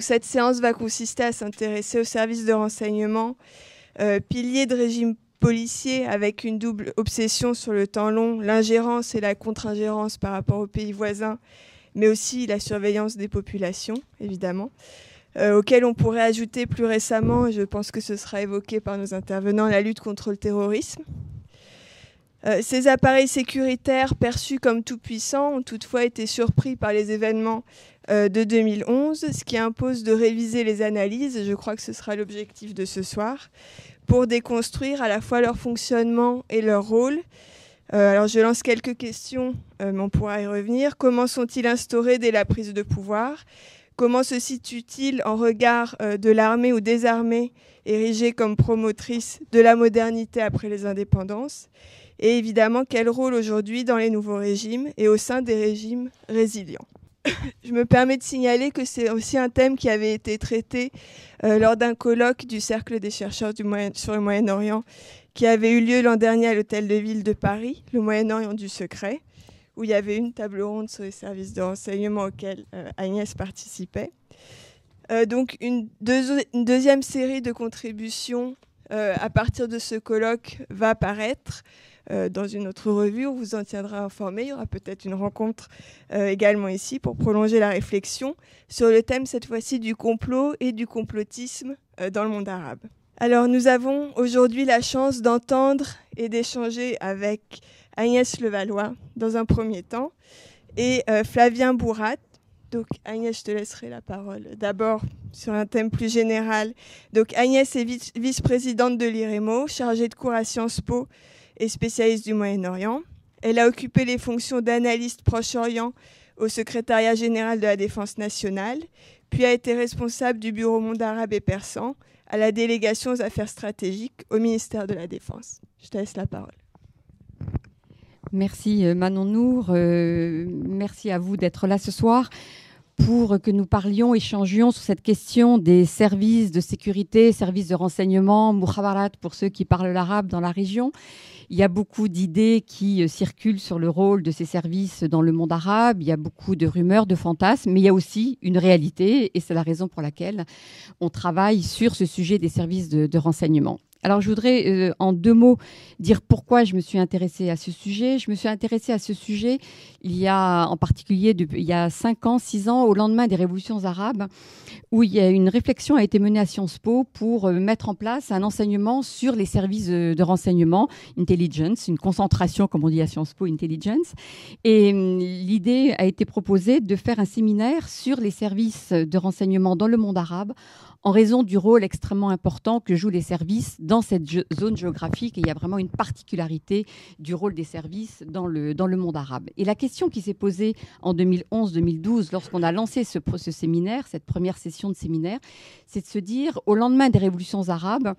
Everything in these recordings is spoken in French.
cette séance va consister à s'intéresser aux services de renseignement, piliers de régime policier avec une double obsession sur le temps long, l'ingérence et la contre-ingérence par rapport aux pays voisins, mais aussi la surveillance des populations, évidemment, euh, on pourrait ajouter plus récemment, je pense que ce sera évoqué par nos intervenants, la lutte contre le terrorisme. Euh, ces appareils sécuritaires perçus comme tout puissants ont toutefois été surpris par les événements euh, de 2011, ce qui impose de réviser les analyses, je crois que ce sera l'objectif de ce soir, pour déconstruire à la fois leur fonctionnement et leur rôle. Euh, alors je lance quelques questions, euh, mais on pourra y revenir. Comment sont-ils instaurés dès la prise de pouvoir? Comment se situent-ils en regard de l'armée ou des armées érigées comme promotrices de la modernité après les indépendances? Et évidemment, quel rôle aujourd'hui dans les nouveaux régimes et au sein des régimes résilients? je me permets de signaler que c'est aussi un thème qui avait été traité euh, lors d'un colloque du Cercle des chercheurs sur le Moyen-Orient qui avait eu lieu l'an dernier à l'Hôtel de Ville de Paris, le Moyen-Orient du secret, où il y avait une table ronde sur les services de renseignement auxquels euh, Agnès participait. Euh, donc une, une, deuxième série de contributions à partir de ce colloque va apparaître. Euh, dans une autre revue. On vous en tiendra informé. Il y aura peut-être une rencontre euh, également ici pour prolonger la réflexion sur le thème cette fois-ci du complot et du complotisme euh, dans le monde arabe. Alors nous avons aujourd'hui la chance d'entendre et d'échanger avec Agnès Levallois dans un premier temps et Flavien Bourrat. Donc Agnès, je te laisserai la parole d'abord sur un thème plus général. Donc Agnès est vice-présidente de l'IREMO, chargée de cours à Sciences Po et spécialiste du Moyen-Orient. Elle a occupé les fonctions d'analyste Proche-Orient au secrétariat général de la Défense nationale, puis a été responsable du bureau monde arabe et persan à la délégation aux affaires stratégiques au ministère de la Défense. Je te laisse la parole. Merci euh, Manon Nour, euh, merci à vous d'être là ce soir pour que nous parlions, échangions sur cette question des services de sécurité, services de renseignement, mukhabarat pour ceux qui parlent l'arabe dans la région. Il y a beaucoup d'idées qui euh, circulent sur le rôle de ces services dans le monde arabe. Il y a beaucoup de rumeurs, de fantasmes, mais il y a aussi une réalité, et c'est la raison pour laquelle on travaille sur ce sujet des services de, de renseignement. Alors, je voudrais euh, en deux mots dire pourquoi je me suis intéressée à ce sujet. Je me suis intéressée à ce sujet il y a en particulier il y a cinq ans, six ans, au lendemain des révolutions arabes, où il y a une réflexion a été menée à Sciences Po pour euh, mettre en place un enseignement sur les services de, renseignement, intelligence, une concentration, comme on dit à Sciences Po, intelligence. Et hum, l'idée a été proposée de faire un séminaire sur les services de renseignement dans le monde arabe en raison du rôle extrêmement important que jouent les services dans cette zone géographique. Il y a vraiment une particularité du rôle des services dans le, dans le monde arabe. Et la question qui s'est posée en 2011-2012, lorsqu'on a lancé ce, ce séminaire, cette première session de séminaire, c'est de se dire, au lendemain des révolutions arabes,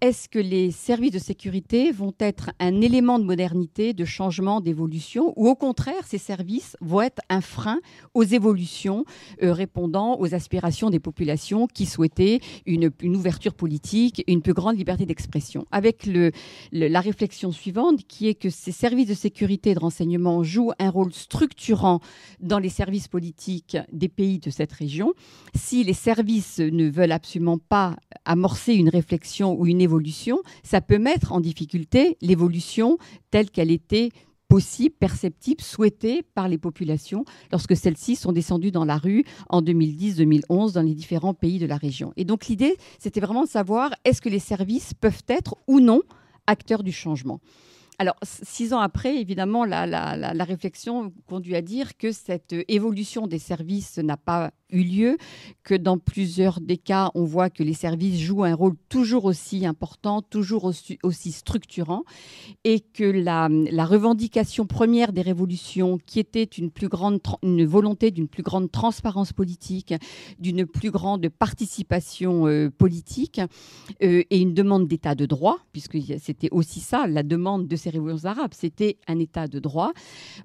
est-ce que les services de sécurité vont être un élément de modernité, de changement, d'évolution, ou au contraire, ces services vont être un frein aux évolutions euh, répondant aux aspirations des populations qui souhaitaient une, ouverture politique, une plus grande liberté d'expression? Avec la réflexion suivante, qui est que ces services de sécurité et de renseignement jouent un rôle structurant dans les services politiques des pays de cette région. Si les services ne veulent absolument pas amorcer une réflexion ou une évolution, ça peut mettre en difficulté l'évolution telle qu'elle était possible, perceptible, souhaitée par les populations lorsque celles-ci sont descendues dans la rue en 2010-2011 dans les différents pays de la région. Et donc l'idée, c'était vraiment de savoir est-ce que les services peuvent être ou non acteurs du changement? Alors, six ans après, évidemment, la, la, réflexion conduit à dire que cette évolution des services n'a pas eu lieu, que dans plusieurs des cas, on voit que les services jouent un rôle toujours aussi important, toujours aussi, structurant, et que la, la, revendication première des révolutions, qui était une, plus grande, une volonté d'une plus grande transparence politique, d'une plus grande participation euh, politique, euh, et une demande d'état de droit, puisque c'était aussi ça, la demande de ces révolutions arabes, c'était un état de droit.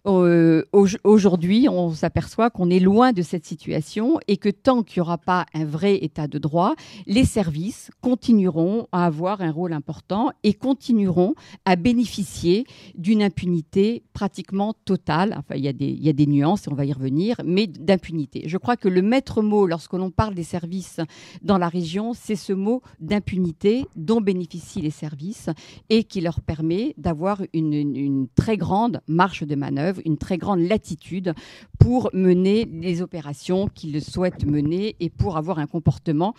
Euh, Aujourd'hui, on s'aperçoit qu'on est loin de cette situation et que tant qu'il n'y aura pas un vrai état de droit, les services continueront à avoir un rôle important et continueront à bénéficier d'une impunité pratiquement totale. Enfin, il y, a des, y nuances, on va y revenir, mais d'impunité. Je crois que le maître mot, lorsque l'on parle des services dans la région, c'est ce mot d'impunité dont bénéficient les services et qui leur permet d'avoir une, très grande marche de manœuvre, une très grande latitude pour mener les opérations qu'ils souhaitent mener et pour avoir un comportement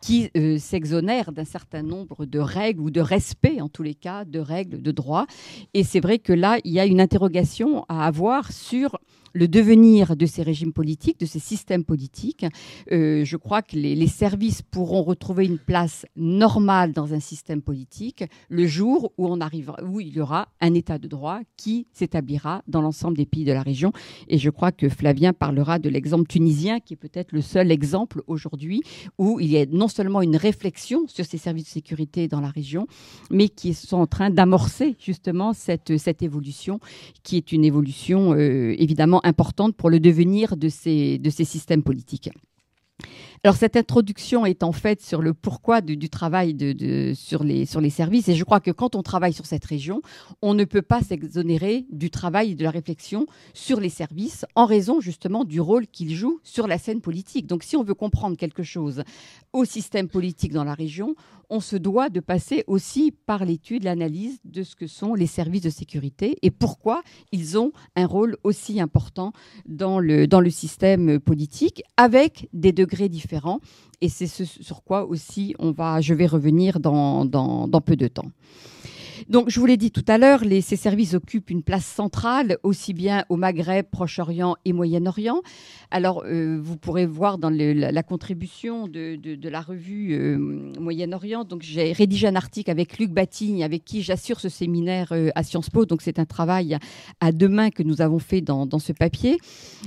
qui euh, s'exonère d'un certain nombre de règles ou de respect, en tous les cas, de règles de droit. Et c'est vrai que là, il y a une interrogation à avoir sur le devenir de ces régimes politiques, de ces systèmes politiques. Euh, je crois que les, services pourront retrouver une place normale dans un système politique le jour où, on arrivera, où il y aura un état de droit qui s'établira dans l'ensemble des pays de la région. Et je crois que Flavien parlera de l'exemple tunisien, qui est peut-être le seul exemple aujourd'hui où il y a non seulement une réflexion sur ces services de sécurité dans la région, mais qui sont en train d'amorcer justement cette, évolution, qui est une évolution euh, évidemment importante pour le devenir de ces systèmes politiques. Alors cette introduction est en fait sur le pourquoi du, travail sur, les, sur les services et je crois que quand on travaille sur cette région, on ne peut pas s'exonérer du travail et de la réflexion sur les services en raison justement du rôle qu'ils jouent sur la scène politique. Donc si on veut comprendre quelque chose au système politique dans la région, on se doit de passer aussi par l'étude, l'analyse de ce que sont les services de sécurité et pourquoi ils ont un rôle aussi important dans le, dans le système politique avec des degrés différents et c'est ce sur quoi aussi on va, je vais revenir dans, dans peu de temps. Donc, je vous l'ai dit tout à l'heure, ces services occupent une place centrale, aussi bien au Maghreb, Proche-Orient et Moyen-Orient. Alors, euh, vous pourrez voir dans la, contribution de, la revue euh, Moyen-Orient. Donc, j'ai rédigé un article avec Luc Batigne, avec qui j'assure ce séminaire euh, à Sciences Po. Donc, c'est un travail à deux mains que nous avons fait dans, ce papier.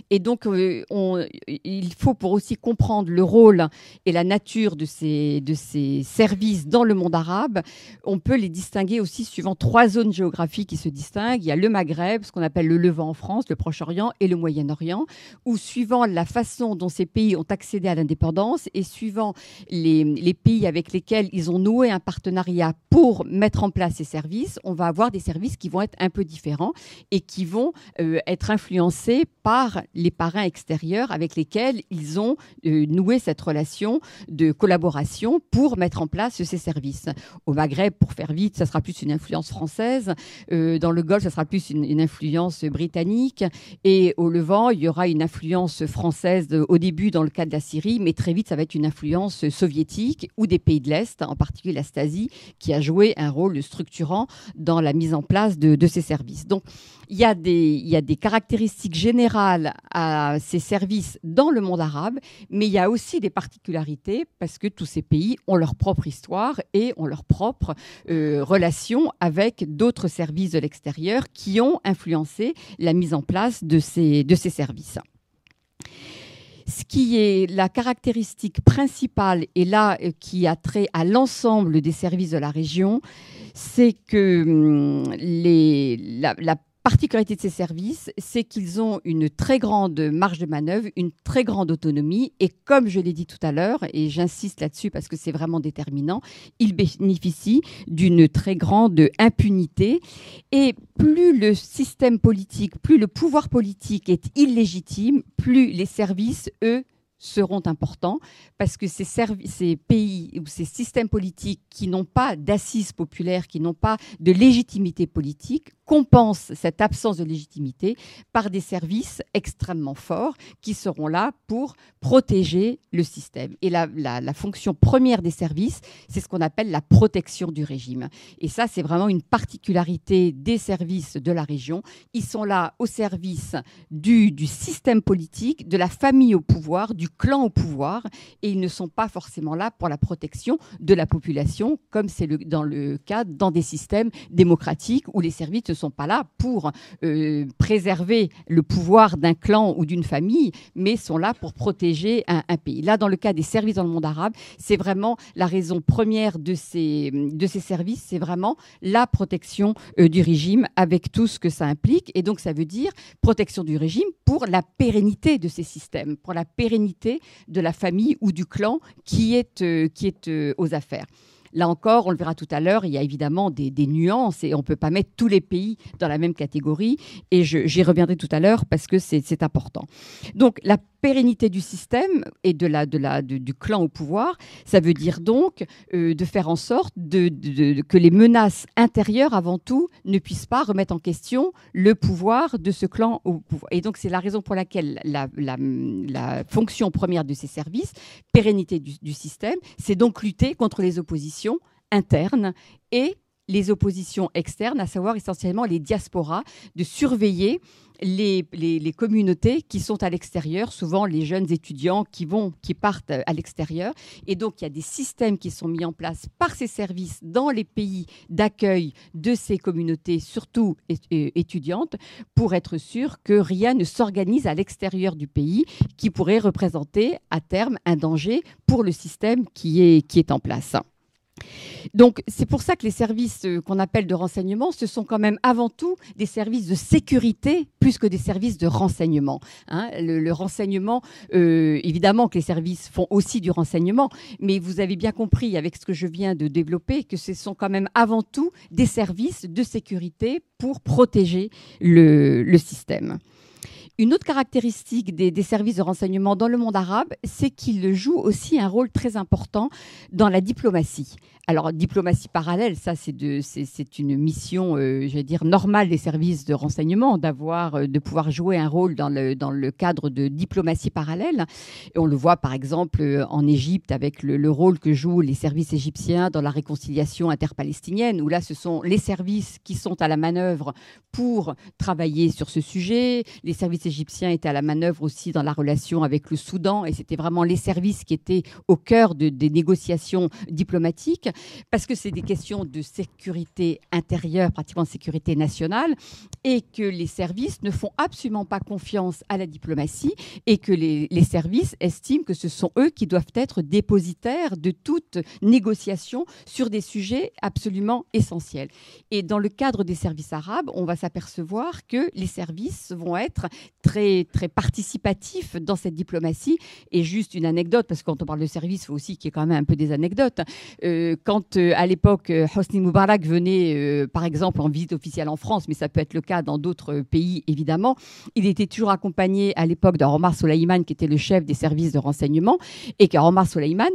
Et donc, il faut pour aussi comprendre le rôle et la nature de ces, de ces services dans le monde arabe, on peut les distinguer aussi suivant trois zones géographiques qui se distinguent. Il y a le Maghreb, ce qu'on appelle le Levant en France, le Proche-Orient et le Moyen-Orient, où suivant la façon dont ces pays ont accédé à l'indépendance et suivant les, pays avec lesquels ils ont noué un partenariat pour mettre en place ces services, on va avoir des services qui vont être un peu différents et qui vont euh, être influencés par les parrains extérieurs avec lesquels ils ont euh, noué cette relation de collaboration pour mettre en place ces services. Au Maghreb, pour faire vite, ça sera plus une influence française. Euh, dans le Golfe, ça sera plus une, influence britannique. Et au Levant, il y aura une influence française au début dans le cas de la Syrie, mais très vite, ça va être une influence soviétique ou des pays de l'Est, en particulier la Stasi, qui a joué un rôle structurant dans la mise en place de, ces services. Donc, il y, a des, caractéristiques générales à ces services dans le monde arabe, mais il y a aussi des particularités parce que tous ces pays ont leur propre histoire et ont leur propre euh, avec d'autres services de l'extérieur qui ont influencé la mise en place de ces, de ces services. Ce qui est la caractéristique principale, et là euh, qui a trait à l'ensemble des services de la région, c'est que hum, les, la particularité de ces services, c'est qu'ils ont une très grande marge de manœuvre, une très grande autonomie, et comme je l'ai dit tout à l'heure, et j'insiste là-dessus parce que c'est vraiment déterminant, ils bénéficient d'une très grande impunité. Et plus le système politique, plus le pouvoir politique est illégitime, plus les services, eux, seront importants parce que ces, pays ou ces systèmes politiques qui n'ont pas d'assises populaires, qui n'ont pas de légitimité politique, compensent cette absence de légitimité par des services extrêmement forts qui seront là pour protéger le système. Et la, fonction première des services, c'est ce qu'on appelle la protection du régime. Et ça, c'est vraiment une particularité des services de la région. Ils sont là au service du, système politique, de la famille au pouvoir, du clan au pouvoir, et ils ne sont pas forcément là pour la protection de la population, comme c'est dans le cas dans des systèmes démocratiques où les services pas là pour euh, préserver le pouvoir d'un clan ou d'une famille, mais sont là pour protéger un, pays. Là, dans le cas des services dans le monde arabe, c'est vraiment la raison première de ces, de ces services, c'est vraiment la protection euh, du régime avec tout ce que ça implique. Et donc, ça veut dire protection du régime pour la pérennité de ces systèmes, pour la pérennité de la famille ou du clan qui est, euh, qui est aux affaires. Là encore, on le verra tout à l'heure, il y a évidemment des, nuances et on ne peut pas mettre tous les pays dans la même catégorie. Et j'y reviendrai tout à l'heure parce que c'est important. Donc la pérennité du système et de la, de du clan au pouvoir, ça veut dire donc euh, de faire en sorte que les menaces intérieures, avant tout, ne puissent pas remettre en question le pouvoir de ce clan au pouvoir. Et donc c'est la raison pour laquelle la, fonction première de ces services, pérennité du système, c'est donc lutter contre les oppositions internes et les oppositions externes, à savoir essentiellement les diasporas, de surveiller les, communautés qui sont à l'extérieur, souvent les jeunes étudiants qui vont, qui partent à l'extérieur. Et donc, il y a des systèmes qui sont mis en place par ces services dans les pays d'accueil de ces communautés, surtout étudiantes, pour être sûr que rien ne s'organise à l'extérieur du pays qui pourrait représenter à terme un danger pour le système qui est, qui est en place. Donc c'est pour ça que les services euh, qu'on appelle de renseignement, ce sont quand même avant tout des services de sécurité plus que des services de renseignement. Hein. Le, renseignement, euh, évidemment que les services font aussi du renseignement, mais vous avez bien compris avec ce que je viens de développer que ce sont quand même avant tout des services de sécurité pour protéger le système. Une autre caractéristique des, services de renseignement dans le monde arabe, c'est qu'ils jouent aussi un rôle très important dans la diplomatie. Alors, diplomatie parallèle, ça, c'est une mission, euh, je vais dire, normale des services de renseignement, d'avoir, euh, de pouvoir jouer un rôle dans le, cadre de diplomatie parallèle. Et on le voit, par exemple, euh, en Égypte, avec le, rôle que jouent les services égyptiens dans la réconciliation interpalestinienne, où là, ce sont les services qui sont à la manœuvre pour travailler sur ce sujet. Les services égyptiens étaient à la manœuvre aussi dans la relation avec le Soudan et c'était vraiment les services qui étaient au cœur de, des négociations diplomatiques parce que c'est des questions de sécurité intérieure, pratiquement de sécurité nationale et que les services ne font absolument pas confiance à la diplomatie et que les, services estiment que ce sont eux qui doivent être dépositaires de toute négociation sur des sujets absolument essentiels. Et dans le cadre des services arabes, on va s'apercevoir que les services vont être très, très participatif dans cette diplomatie. Et juste une anecdote, parce que quand on parle de service, il faut aussi qu'il y ait quand même un peu des anecdotes. Euh, quand euh, à l'époque euh, Hosni Moubarak venait, par exemple, en visite officielle en France, mais ça peut être le cas dans d'autres pays évidemment, il était toujours accompagné à l'époque de Omar Soleiman, qui était le chef des services de renseignement, et que Omar Soleiman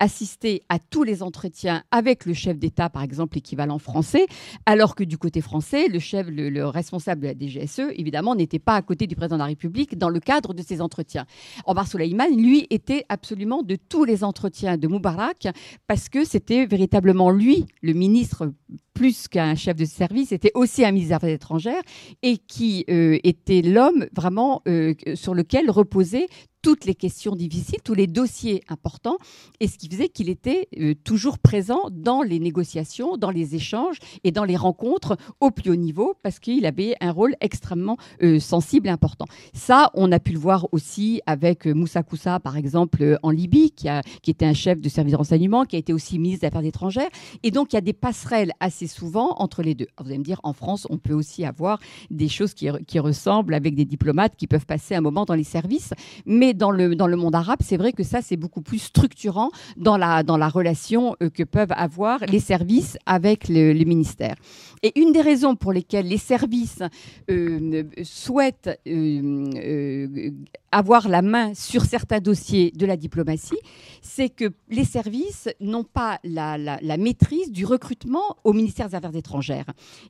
assister à tous les entretiens avec le chef d'État, par exemple, l'équivalent français, alors que du côté français, le chef, le, le responsable de la DGSE, évidemment, n'était pas à côté du président de la République dans le cadre de ces entretiens. Omar Soleiman, lui, était absolument de tous les entretiens de Moubarak parce que c'était véritablement lui, le ministre plus qu'un chef de service, était aussi un ministre des Affaires étrangères et qui euh, était l'homme vraiment euh, sur lequel reposait toutes les questions difficiles, tous les dossiers importants, et ce qui faisait qu'il était euh, toujours présent dans les négociations, dans les échanges et dans les rencontres au plus haut niveau, parce qu'il avait un rôle extrêmement euh, sensible et important. Ça, on a pu le voir aussi avec euh, Moussa Koussa, par exemple, en Libye, qui, a, qui était un chef de service de renseignement, qui a été aussi ministre des Affaires étrangères, et donc il y a des passerelles assez souvent entre les deux. vous allez me dire, en France, on peut aussi avoir des choses qui, qui ressemblent avec des diplomates qui peuvent passer un moment dans les services, mais dans le, dans le monde arabe, c'est vrai que ça, c'est beaucoup plus structurant dans la, dans la relation euh, que peuvent avoir les services avec le, ministère. Et une des raisons pour lesquelles les services euh, souhaitent euh, avoir la main sur certains dossiers de la diplomatie, c'est que les services n'ont pas la, la, maîtrise du recrutement au ministère des Affaires étrangères.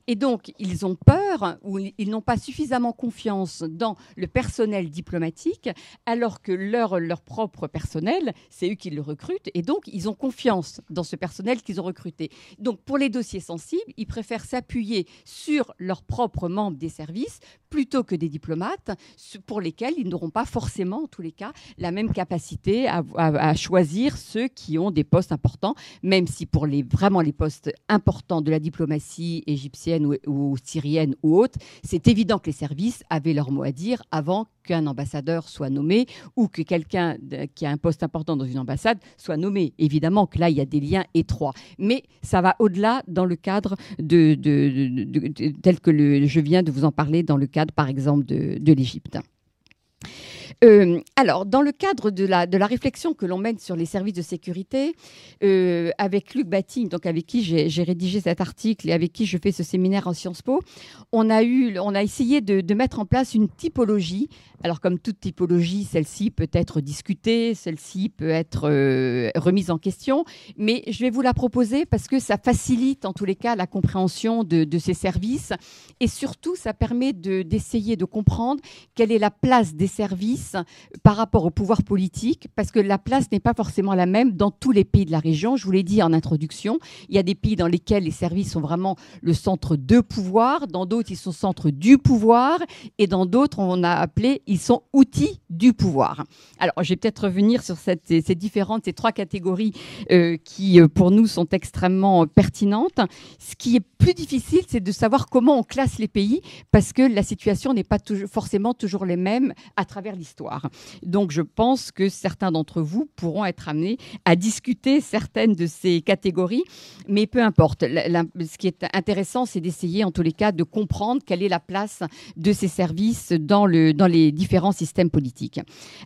Et donc, ils ont peur ou ils n'ont pas suffisamment confiance dans le personnel diplomatique, alors que leur, leur propre personnel, c'est eux qui le recrutent, et donc ils ont confiance dans ce personnel qu'ils ont recruté. Donc, pour les dossiers sensibles, ils préfèrent s'appuyer sur leurs propres membres des services plutôt que des diplomates pour lesquels ils n'auront pas forcément, en tous les cas, la même capacité à, choisir ceux qui ont des postes importants, même si pour les, vraiment les postes importants de la diplomatie égyptienne ou, syrienne ou autre, c'est évident que les services avaient leur mot à dire avant qu'un ambassadeur soit nommé ou que quelqu'un qui a un poste important dans une ambassade soit nommé. Évidemment que là, il y a des liens étroits. Mais ça va au-delà dans le cadre de, tel que je viens de vous en parler dans le cadre, par exemple, de l'Égypte. Euh, alors, dans le cadre de la, réflexion que l'on mène sur les services de sécurité, euh, avec Luc Batting, donc avec qui j'ai rédigé cet article et avec qui je fais ce séminaire en Sciences Po, on a, eu, on a essayé de, mettre en place une typologie. Alors, comme toute typologie, celle-ci peut être discutée, celle-ci peut être euh, remise en question, mais je vais vous la proposer parce que ça facilite en tous les cas la compréhension de ces services et surtout ça permet d'essayer de comprendre quelle est la place des services par rapport au pouvoir politique, parce que la place n'est pas forcément la même dans tous les pays de la région. Je vous l'ai dit en introduction, il y a des pays dans lesquels les services sont vraiment le centre de pouvoir, dans d'autres ils sont centre du pouvoir, et dans d'autres on a appelé ils sont outils du pouvoir. Alors je vais peut-être revenir sur cette, ces différentes, ces trois catégories euh, qui euh, pour nous sont extrêmement pertinentes. Ce qui est plus difficile, c'est de savoir comment on classe les pays, parce que la situation n'est pas forcément toujours les mêmes à travers l'histoire. Donc je pense que certains d'entre vous pourront être amenés à discuter certaines de ces catégories, mais peu importe. ce qui est intéressant, c'est d'essayer en tous les cas de comprendre quelle est la place de ces services dans, dans les différents systèmes politiques.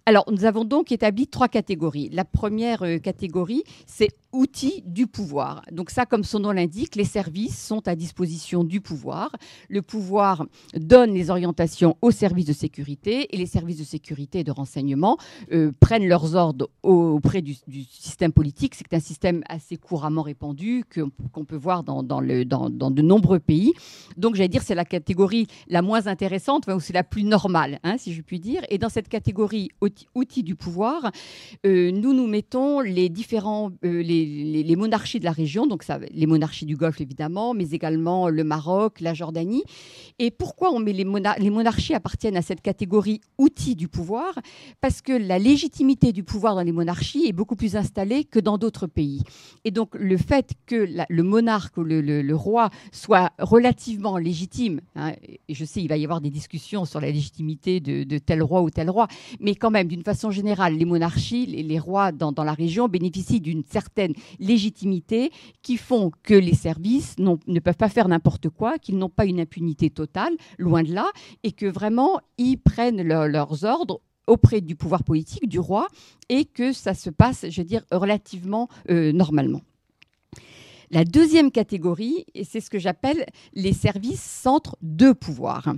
Alors nous avons donc établi trois catégories. La première euh, catégorie, c'est outils du pouvoir. Donc ça, comme son nom l'indique, les services sont à disposition du pouvoir. Le pouvoir donne les orientations aux services de sécurité et les services de sécurité de renseignement euh, prennent leurs ordres auprès du, système politique. C'est un système assez couramment répandu qu'on peut voir dans, de nombreux pays. Donc j'allais dire c'est la catégorie la moins intéressante, ou c'est la plus normale, hein, si je puis dire. Et dans cette catégorie outils, du pouvoir, euh, nous nous mettons les différents euh, les monarchies de la région, donc les monarchies du Golfe évidemment, mais également le Maroc, la Jordanie. Et pourquoi on met les, les monarchies appartiennent à cette catégorie outils du pouvoir? Parce que la légitimité du pouvoir dans les monarchies est beaucoup plus installée que dans d'autres pays. Et donc le fait que le monarque ou le, roi soit relativement légitime, hein, et je sais il va y avoir des discussions sur la légitimité de, tel roi ou tel roi, mais quand même d'une façon générale, les monarchies, les, rois dans, dans la région bénéficient d'une certaine légitimité qui font que les services ne peuvent pas faire n'importe quoi, qu'ils n'ont pas une impunité totale, loin de là, et que vraiment ils prennent leurs ordres auprès du pouvoir politique, du roi, et que ça se passe, je veux dire, relativement euh, normalement. La deuxième catégorie, c'est ce que j'appelle les services centres de pouvoir.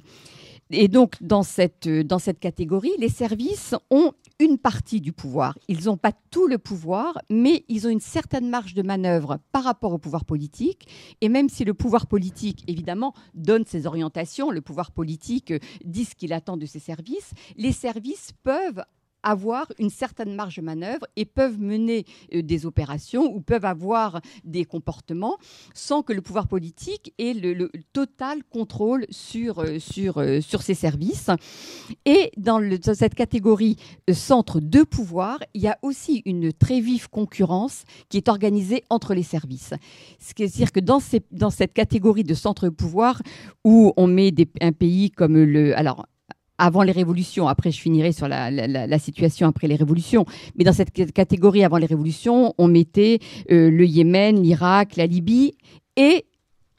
Et donc, dans cette, dans cette catégorie, les services ont une partie du pouvoir. Ils n'ont pas tout le pouvoir, mais ils ont une certaine marge de manœuvre par rapport au pouvoir politique. Et même si le pouvoir politique, évidemment, donne ses orientations, le pouvoir politique dit ce qu'il attend de ses services, les services peuvent avoir une certaine marge de manœuvre et peuvent mener euh, des opérations ou peuvent avoir des comportements sans que le pouvoir politique ait le, total contrôle sur, euh, sur, euh, sur ces services. Et dans, cette catégorie centre de pouvoir, il y a aussi une très vive concurrence qui est organisée entre les services. C'est-à-dire que dans, cette catégorie de centre de pouvoir où on met un pays comme le... Alors, avant les révolutions. Après, je finirai sur la, situation après les révolutions. Mais dans cette catégorie avant les révolutions, on mettait euh, le Yémen, l'Irak, la Libye et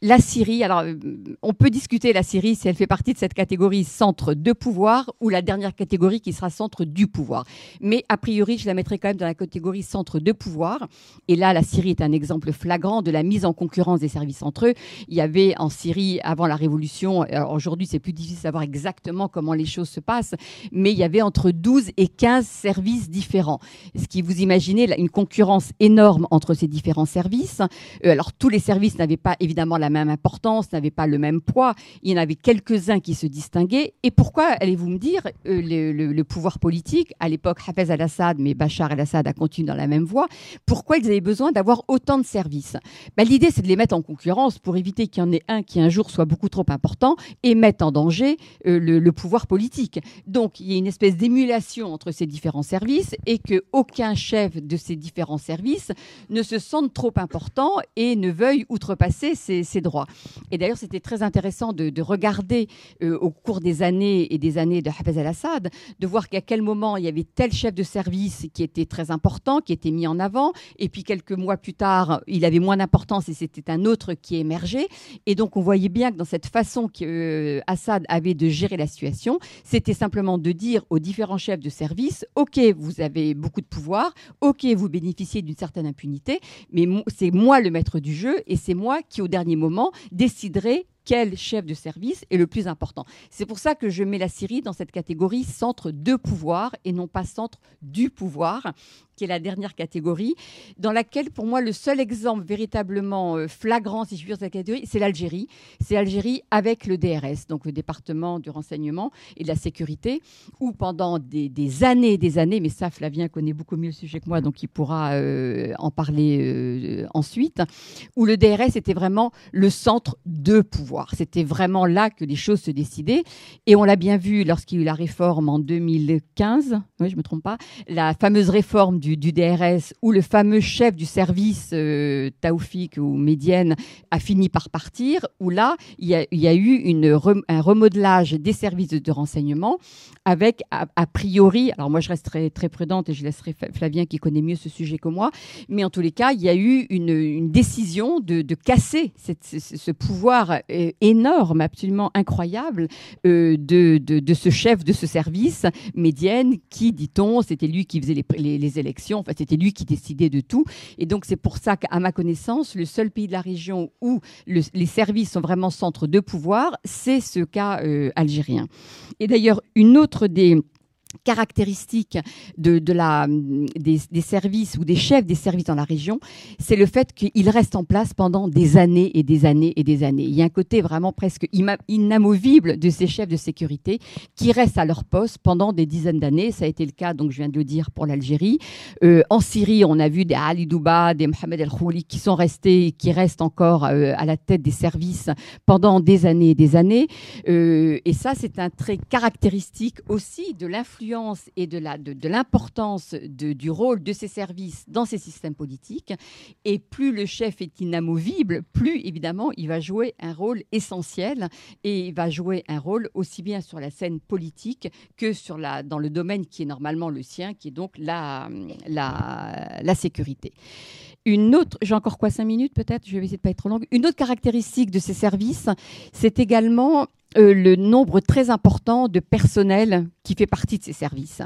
la Syrie, alors euh, on peut discuter la Syrie si elle fait partie de cette catégorie centre de pouvoir ou la dernière catégorie qui sera centre du pouvoir. Mais a priori, je la mettrai quand même dans la catégorie centre de pouvoir. Et là, la Syrie est un exemple flagrant de la mise en concurrence des services entre eux. Il y avait en Syrie, avant la révolution, aujourd'hui c'est plus difficile de savoir exactement comment les choses se passent, mais il y avait entre 12 et 15 services différents. Ce qui, vous imaginez, une concurrence énorme entre ces différents services. Euh, alors tous les services n'avaient pas évidemment la même importance, n'avaient pas le même poids. Il y en avait quelques-uns qui se distinguaient. Et pourquoi, allez-vous me dire, euh, le, pouvoir politique, à l'époque Hafez al-Assad, mais Bachar al-Assad a continué dans la même voie, pourquoi ils avaient besoin d'avoir autant de services? Ben, L'idée, c'est de les mettre en concurrence pour éviter qu'il y en ait un qui un jour soit beaucoup trop important et mette en danger euh, le, pouvoir politique. Donc, il y a une espèce d'émulation entre ces différents services et qu'aucun chef de ces différents services ne se sente trop important et ne veuille outrepasser ses, droits. Et d'ailleurs, c'était très intéressant de, regarder euh, au cours des années et des années de Hafez al-Assad, de voir qu'à quel moment il y avait tel chef de service qui était très important, qui était mis en avant, et puis quelques mois plus tard, il avait moins d'importance et c'était un autre qui émergeait. Et donc, on voyait bien que dans cette façon qu'Assad euh, avait de gérer la situation, c'était simplement de dire aux différents chefs de service, OK, vous avez beaucoup de pouvoir, OK, vous bénéficiez d'une certaine impunité, mais c'est moi le maître du jeu et c'est moi qui, au dernier moment, déciderai quel chef de service est le plus important. C'est pour ça que je mets la Syrie dans cette catégorie centre de pouvoir et non pas centre du pouvoir qui est la dernière catégorie, dans laquelle, pour moi, le seul exemple véritablement euh, flagrant, si je puis dire, cette catégorie, c'est l'Algérie. C'est l'Algérie avec le DRS, donc le département du renseignement et de la sécurité, où pendant des, années et des années, mais ça, Flavien connaît beaucoup mieux le sujet que moi, donc il pourra euh, en parler euh, ensuite, où le DRS était vraiment le centre de pouvoir. C'était vraiment là que les choses se décidaient. Et on l'a bien vu lorsqu'il y a eu la réforme en 2015, oui, je me trompe pas, la fameuse réforme du, DRS où le fameux chef du service, euh, Taoufik ou Médienne, a fini par partir, où là, il y a, eu un remodelage des services de, renseignement avec, a, priori, alors moi je resterai très prudente et je laisserai Flavien qui connaît mieux ce sujet que moi, mais en tous les cas, il y a eu une, décision de, casser ce, pouvoir euh, énorme, absolument incroyable euh, de, de, ce chef de ce service, Médienne, qui, dit-on, c'était lui qui faisait les, les élections Enfin, c'était lui qui décidait de tout. Et donc, c'est pour ça qu'à ma connaissance, le seul pays de la région où les services sont vraiment centre de pouvoir, c'est ce cas euh, algérien. Et d'ailleurs, une autre des caractéristique de, des, services ou des chefs des services dans la région, c'est le fait qu'ils restent en place pendant des années et des années et des années. Il y a un côté vraiment presque inamovible de ces chefs de sécurité qui restent à leur poste pendant des dizaines d'années. Ça a été le cas, donc je viens de le dire, pour l'Algérie. Euh, en Syrie, on a vu des Ali Douba, des Mohamed El Khouli qui sont restés, qui restent encore euh, à la tête des services pendant des années et des années. Euh, et ça, c'est un trait caractéristique aussi de l'influence et de l'importance de, du rôle de ces services dans ces systèmes politiques. Et plus le chef est inamovible, plus évidemment il va jouer un rôle essentiel et il va jouer un rôle aussi bien sur la scène politique que sur la, dans le domaine qui est normalement le sien, qui est donc la, la, la sécurité. Une autre, j'ai encore quoi, cinq minutes peut-être, je vais essayer de pas être trop longue. Une autre caractéristique de ces services, c'est également euh, le nombre très important de personnel qui fait partie de ces services.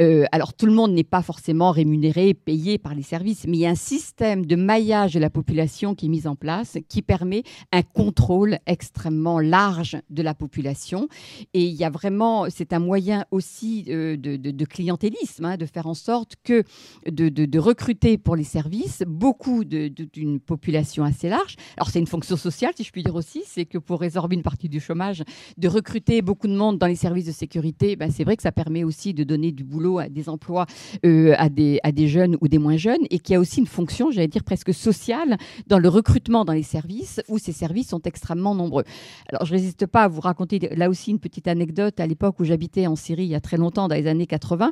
Euh, alors tout le monde n'est pas forcément rémunéré, payé par les services, mais il y a un système de maillage de la population qui est mis en place qui permet un contrôle extrêmement large de la population. Et il y a vraiment, c'est un moyen aussi euh, de, clientélisme, hein, de faire en sorte que de, de recruter pour les services beaucoup d'une population assez large. Alors c'est une fonction sociale, si je puis dire aussi, c'est que pour résorber une partie du chômage, de recruter beaucoup de monde dans les services de sécurité, ben c'est vrai que ça permet aussi de donner du boulot à des emplois euh, à, des, jeunes ou des moins jeunes, et qui a aussi une fonction, j'allais dire, presque sociale dans le recrutement dans les services, où ces services sont extrêmement nombreux. Alors, je ne résiste pas à vous raconter là aussi une petite anecdote à l'époque où j'habitais en Syrie il y a très longtemps, dans les années 80,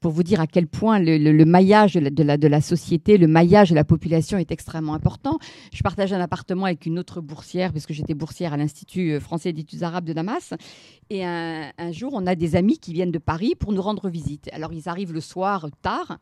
pour vous dire à quel point le, maillage de la, de la, société, le maillage de la population est extrêmement important. Je partage un appartement avec une autre boursière, parce que j'étais boursière à l'Institut français d'études arabes de Damas. Et un, jour, on a des amis qui viennent de Paris pour nous rendre visite. Alors, ils arrivent le soir tard.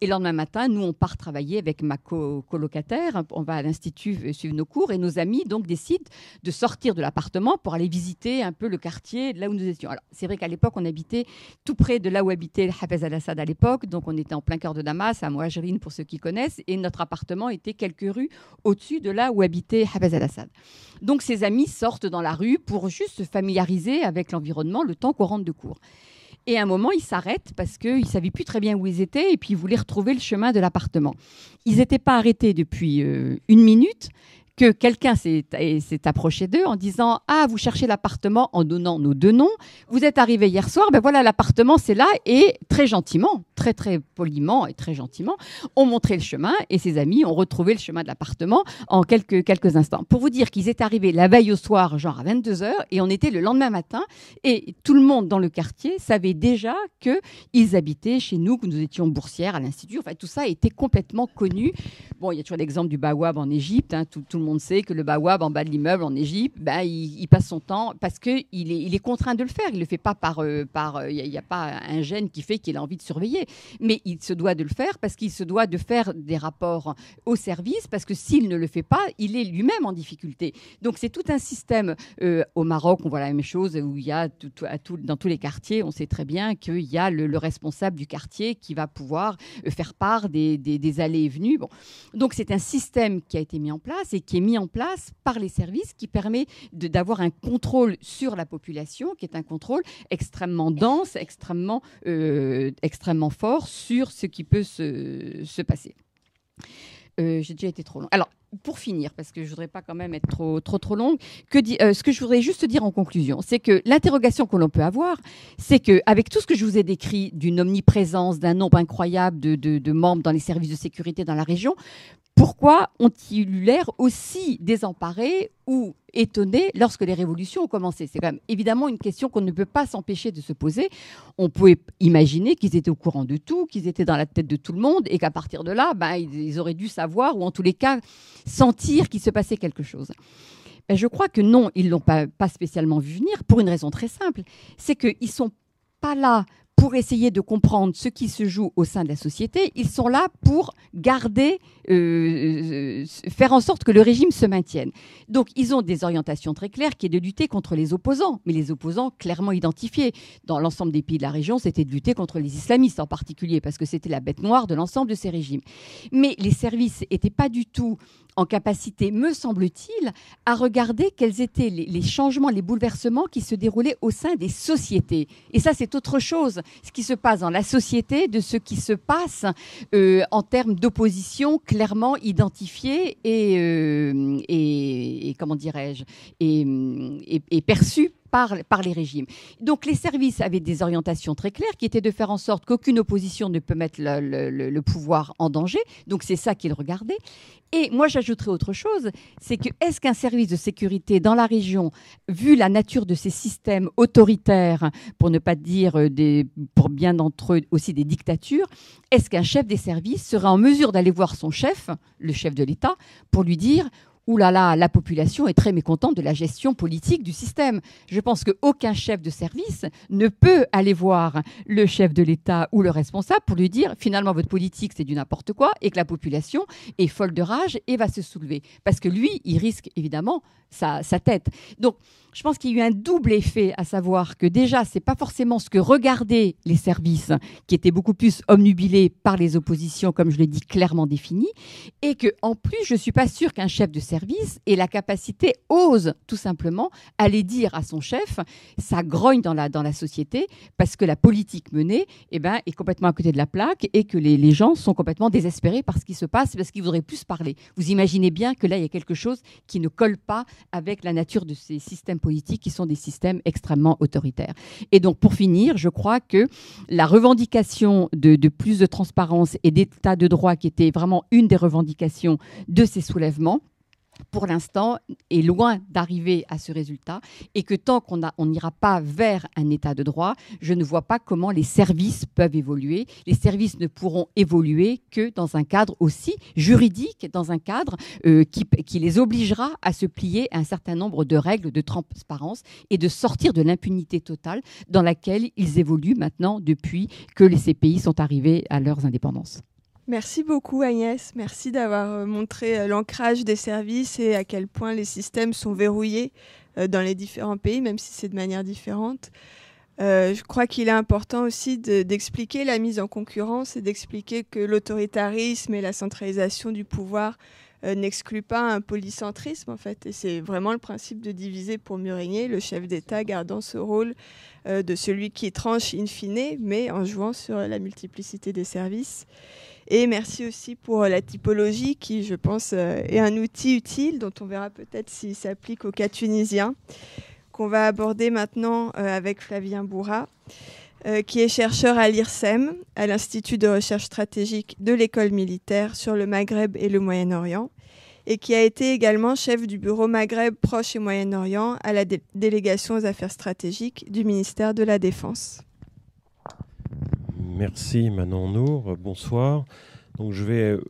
Et le lendemain matin, nous, on part travailler avec ma colocataire. On va à l'Institut euh, suivre nos cours. Et nos amis, donc, décident de sortir de l'appartement pour aller visiter un peu le quartier là où nous étions. Alors, c'est vrai qu'à l'époque, on habitait tout près de là où habitait Hafez al-Assad à l'époque. Donc, on était en plein cœur de Damas, à Mouajrine pour ceux qui connaissent. Et notre appartement était quelques rues au-dessus de là où habitait Hafez al-Assad. Donc, ses amis sortent dans la rue pour juste se familiariser avec l'environnement le temps qu'on rentre de cours. Et à un moment, ils s'arrêtent parce qu'ils ne savaient plus très bien où ils étaient et puis ils voulaient retrouver le chemin de l'appartement. Ils n'étaient pas arrêtés depuis euh, une minute que quelqu'un s'est approché d'eux en disant Ah, vous cherchez l'appartement en donnant nos deux noms. Vous êtes arrivé hier soir, ben voilà, l'appartement, c'est là. Et très gentiment, très très poliment et très gentiment, ont montré le chemin et ses amis ont retrouvé le chemin de l'appartement en quelques, quelques instants. Pour vous dire qu'ils étaient arrivés la veille au soir, genre à 22h, et on était le lendemain matin. Et tout le monde dans le quartier savait déjà qu'ils habitaient chez nous, que nous étions boursières à l'Institut. Enfin, tout ça était complètement connu. Bon, il y a toujours l'exemple du Bawab en Égypte. Hein. Tout, le monde sait que le Bawab en bas de l'immeuble en Égypte, ben, il, passe son temps parce qu'il est, il est contraint de le faire. Il ne le fait pas par. Euh, par euh, il n'y a, pas un gène qui fait qu'il a envie de surveiller. Mais il se doit de le faire parce qu'il se doit de faire des rapports au service parce que s'il ne le fait pas, il est lui-même en difficulté. Donc c'est tout un système. Euh, au Maroc, on voit la même chose où il y a dans tous les quartiers, on sait très bien qu'il y a le, responsable du quartier qui va pouvoir faire part des, des allées et venues. Bon. Donc c'est un système qui a été mis en place et qui est mis en place par les services qui permet d'avoir un contrôle sur la population, qui est un contrôle extrêmement dense, extrêmement, euh, extrêmement fort sur ce qui peut se, se passer. Euh, j'ai déjà été trop long. Alors, pour finir, parce que je voudrais pas quand même être trop trop trop longue, euh, ce que je voudrais juste dire en conclusion, c'est que l'interrogation que l'on peut avoir, c'est que avec tout ce que je vous ai décrit d'une omniprésence, d'un nombre incroyable de, de, membres dans les services de sécurité dans la région, pourquoi ont-ils eu l'air aussi désemparés ou étonnés lorsque les révolutions ont commencé? C'est quand même évidemment une question qu'on ne peut pas s'empêcher de se poser. On pouvait imaginer qu'ils étaient au courant de tout, qu'ils étaient dans la tête de tout le monde et qu'à partir de là, ben, ils auraient dû savoir ou en tous les cas sentir qu'il se passait quelque chose. Ben, je crois que non, ils ne l'ont pas, pas spécialement vu venir pour une raison très simple. C'est qu'ils ne sont pas là pour essayer de comprendre ce qui se joue au sein de la société, ils sont là pour garder, euh, euh, faire en sorte que le régime se maintienne. Donc ils ont des orientations très claires qui est de lutter contre les opposants, mais les opposants clairement identifiés. Dans l'ensemble des pays de la région, c'était de lutter contre les islamistes en particulier, parce que c'était la bête noire de l'ensemble de ces régimes. Mais les services n'étaient pas du tout en capacité, me semble-t-il, à regarder quels étaient les, changements, les bouleversements qui se déroulaient au sein des sociétés. Et ça, c'est autre chose, ce qui se passe dans la société de ce qui se passe euh, en termes d'opposition clairement identifiée et, euh, et, comment dirais-je, et, et, perçue par, les régimes. Donc les services avaient des orientations très claires qui étaient de faire en sorte qu'aucune opposition ne peut mettre le, pouvoir en danger. Donc c'est ça qu'ils regardaient. Et moi, j'ajouterais autre chose, c'est que est-ce qu'un service de sécurité dans la région, vu la nature de ces systèmes autoritaires, pour ne pas dire euh, pour bien d'entre eux aussi des dictatures, est-ce qu'un chef des services serait en mesure d'aller voir son chef, le chef de l'État, pour lui dire Ouh là là, la population est très mécontente de la gestion politique du système. Je pense qu'aucun chef de service ne peut aller voir le chef de l'État ou le responsable pour lui dire finalement votre politique c'est du n'importe quoi et que la population est folle de rage et va se soulever. Parce que lui, il risque évidemment sa, sa tête. Donc, je pense qu'il y a eu un double effet, à savoir que déjà, c'est pas forcément ce que regardaient les services, qui étaient beaucoup plus omnubilés par les oppositions, comme je l'ai dit, clairement définies, et que en plus, je suis pas sûre qu'un chef de service ait la capacité, ose tout simplement aller dire à son chef, ça grogne dans la, dans la société, parce que la politique menée eh ben, est complètement à côté de la plaque et que les, les gens sont complètement désespérés par ce qui se passe, parce qu'ils voudraient plus parler. Vous imaginez bien que là, il y a quelque chose qui ne colle pas avec la nature de ces systèmes politiques qui sont des systèmes extrêmement autoritaires. Et donc, pour finir, je crois que la revendication de, plus de transparence et d'état de droit, qui était vraiment une des revendications de ces soulèvements, pour l'instant, est loin d'arriver à ce résultat et que tant qu'on n'ira pas vers un état de droit, je ne vois pas comment les services peuvent évoluer. Les services ne pourront évoluer que dans un cadre aussi juridique, dans un cadre euh, qui, qui, les obligera à se plier à un certain nombre de règles de transparence et de sortir de l'impunité totale dans laquelle ils évoluent maintenant depuis que ces pays sont arrivés à leurs indépendances. Merci beaucoup Agnès, merci d'avoir euh, montré euh, l'ancrage des services et à quel point les systèmes sont verrouillés euh, dans les différents pays, même si c'est de manière différente. je crois qu'il est important aussi d'expliquer la mise en concurrence et d'expliquer que l'autoritarisme et la centralisation du pouvoir n'excluent pas un polycentrisme en fait. Et c'est vraiment le principe de diviser pour mieux régner, le chef d'État gardant ce rôle de celui qui tranche in fine, mais en jouant sur la multiplicité des services. Et merci aussi pour la typologie qui, je pense, est un outil utile dont on verra peut-être s'il s'applique au cas tunisien, qu'on va aborder maintenant avec Flavien Bourra. qui est chercheur à l'IRSEM, à l'Institut de recherche stratégique de l'école militaire sur le Maghreb et le Moyen-Orient, et qui a été également chef du bureau Maghreb, Proche et Moyen-Orient à la délégation aux affaires stratégiques du ministère de la Défense. Merci Manon Nour, bonsoir. Je vais, euh,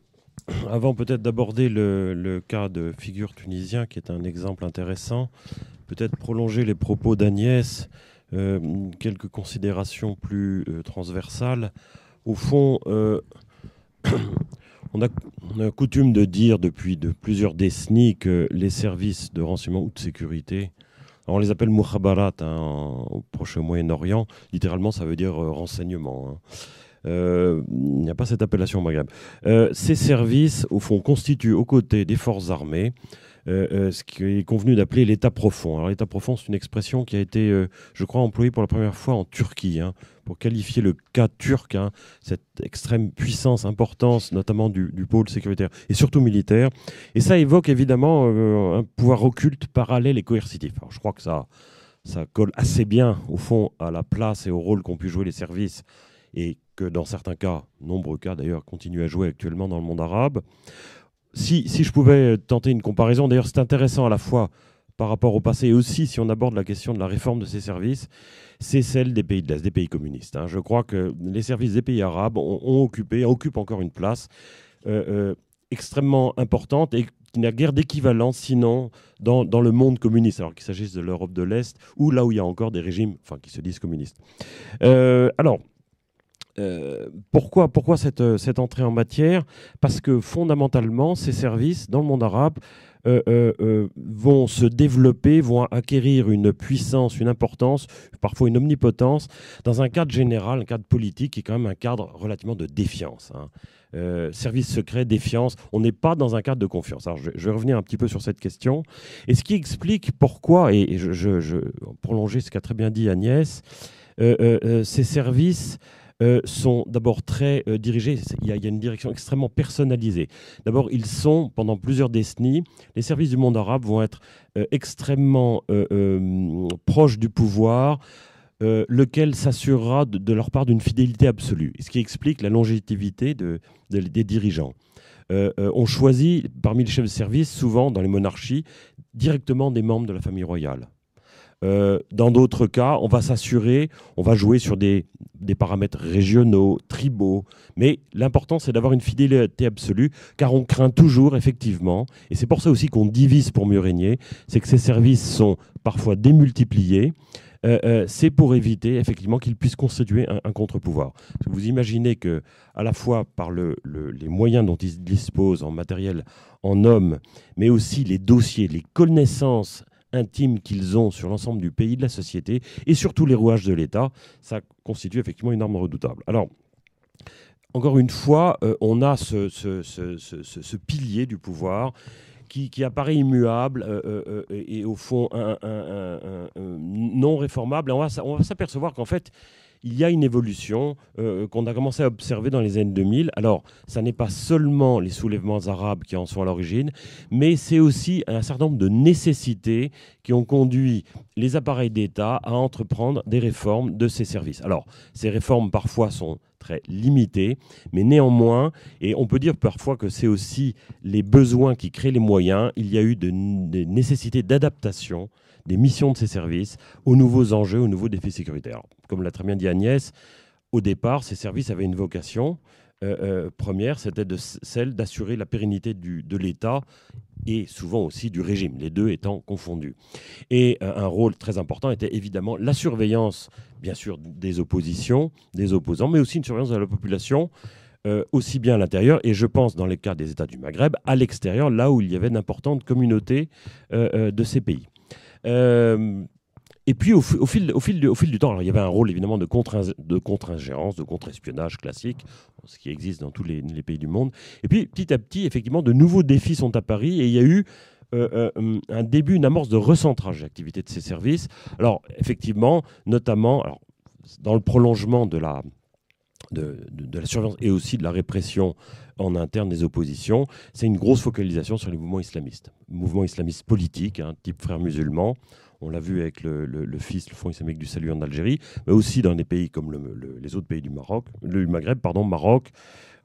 avant peut-être d'aborder le, cas de figure tunisien, qui est un exemple intéressant, peut-être prolonger les propos d'Agnès, euh, quelques considérations plus euh, transversales. Au fond, On a, coutume de dire depuis de plusieurs décennies que les services de renseignement ou de sécurité, on les appelle mukhabarat hein, au Proche Moyen-Orient, littéralement ça veut dire euh, renseignement. Hein. Euh, il n'y a pas cette appellation au Maghreb. Euh, ces services, au fond, constituent aux côtés des forces armées euh, euh, ce qui est convenu d'appeler l'état profond. Alors l'état profond, c'est une expression qui a été, euh, je crois, employée pour la première fois en Turquie, hein, pour qualifier le cas turc, hein, cette extrême puissance, importance, notamment du, pôle sécuritaire et surtout militaire. Et ça évoque évidemment un pouvoir occulte, parallèle et coercitif. Alors je crois que ça, ça colle assez bien, au fond, à la place et au rôle qu'ont pu jouer les services et que dans certains cas, nombreux cas d'ailleurs, continuent à jouer actuellement dans le monde arabe si, je pouvais tenter une comparaison, d'ailleurs c'est intéressant à la fois par rapport au passé et aussi si on aborde la question de la réforme de ces services, c'est celle des pays de l'Est, des pays communistes. Hein. Je crois que les services des pays arabes ont, occupé, occupent encore une place euh, euh, extrêmement importante et qui n'a guère d'équivalent sinon dans, le monde communiste, alors qu'il s'agisse de l'Europe de l'Est ou là où il y a encore des régimes enfin, qui se disent communistes. Euh, alors, euh, pourquoi, pourquoi cette, cette, entrée en matière? Parce que fondamentalement, ces services dans le monde arabe euh, euh, vont se développer, vont acquérir une puissance, une importance, parfois une omnipotence, dans un cadre général, un cadre politique qui est quand même un cadre relativement de défiance. Hein. service secret, défiance, on n'est pas dans un cadre de confiance. Alors je, vais revenir un petit peu sur cette question. Et ce qui explique pourquoi, et, je, je, prolonger ce qu'a très bien dit Agnès, ces services euh, sont d'abord très euh, dirigés. Il y, a, une direction extrêmement personnalisée. D'abord, ils sont, pendant plusieurs décennies, les services du monde arabe vont être euh, extrêmement proches du pouvoir. lequel s'assurera de, leur part d'une fidélité absolue, ce qui explique la longévité des dirigeants. on choisit parmi les chefs de service, souvent dans les monarchies, directement des membres de la famille royale. Euh, dans d'autres cas, on va s'assurer, on va jouer sur des, paramètres régionaux, tribaux, mais l'important c'est d'avoir une fidélité absolue, car on craint toujours effectivement, et c'est pour ça aussi qu'on divise pour mieux régner, c'est que ces services sont parfois démultipliés. Euh, euh, c'est pour éviter effectivement qu'ils puissent constituer un, contre-pouvoir. Vous imaginez que, à la fois par les moyens dont ils disposent en matériel, en hommes, mais aussi les dossiers, les connaissances intime qu'ils ont sur l'ensemble du pays, de la société et surtout les rouages de l'État, ça constitue effectivement une arme redoutable. Alors, encore une fois, euh, on a ce, pilier du pouvoir qui, apparaît immuable euh, euh, et au fond non réformable. on va s'apercevoir qu'en fait, il y a une évolution euh, qu'on a commencé à observer dans les années 2000. Alors, ça n'est pas seulement les soulèvements arabes qui en sont à l'origine, mais c'est aussi un certain nombre de nécessités qui ont conduit les appareils d'État à entreprendre des réformes de ces services. Alors, ces réformes parfois sont très limitées, mais néanmoins, et on peut dire parfois que c'est aussi les besoins qui créent les moyens, il y a eu des nécessités d'adaptation des missions de ces services aux nouveaux enjeux, aux nouveaux défis sécuritaires. Comme l'a très bien dit Agnès, au départ, ces services avaient une vocation euh, euh, première, c'était celle d'assurer la pérennité de l'État et souvent aussi du régime, les deux étant confondus. Et euh, un rôle très important était évidemment la surveillance, bien sûr, des oppositions, des opposants, mais aussi une surveillance de la population. aussi bien à l'intérieur, et je pense dans les cas des États du Maghreb, à l'extérieur, là où il y avait d'importantes communautés de ces pays. Et puis au, fil, du, temps, alors, il y avait un rôle évidemment de contre-ingérence, de contre-espionnage classique, ce qui existe dans tous les, pays du monde. Et puis petit à petit, effectivement, de nouveaux défis sont apparus et il y a eu euh, euh, un début, une amorce de recentrage de l'activité de ces services. Alors effectivement, notamment dans le prolongement de la, de, la surveillance et aussi de la répression en interne des oppositions, c'est une grosse focalisation sur les mouvements islamistes. Mouvements islamistes politiques, hein, type frères musulmans. On l'a vu avec le, le, FIS, le Front islamique du salut en Algérie, mais aussi dans des pays comme les autres pays du Maroc, le Maghreb, pardon, Maroc,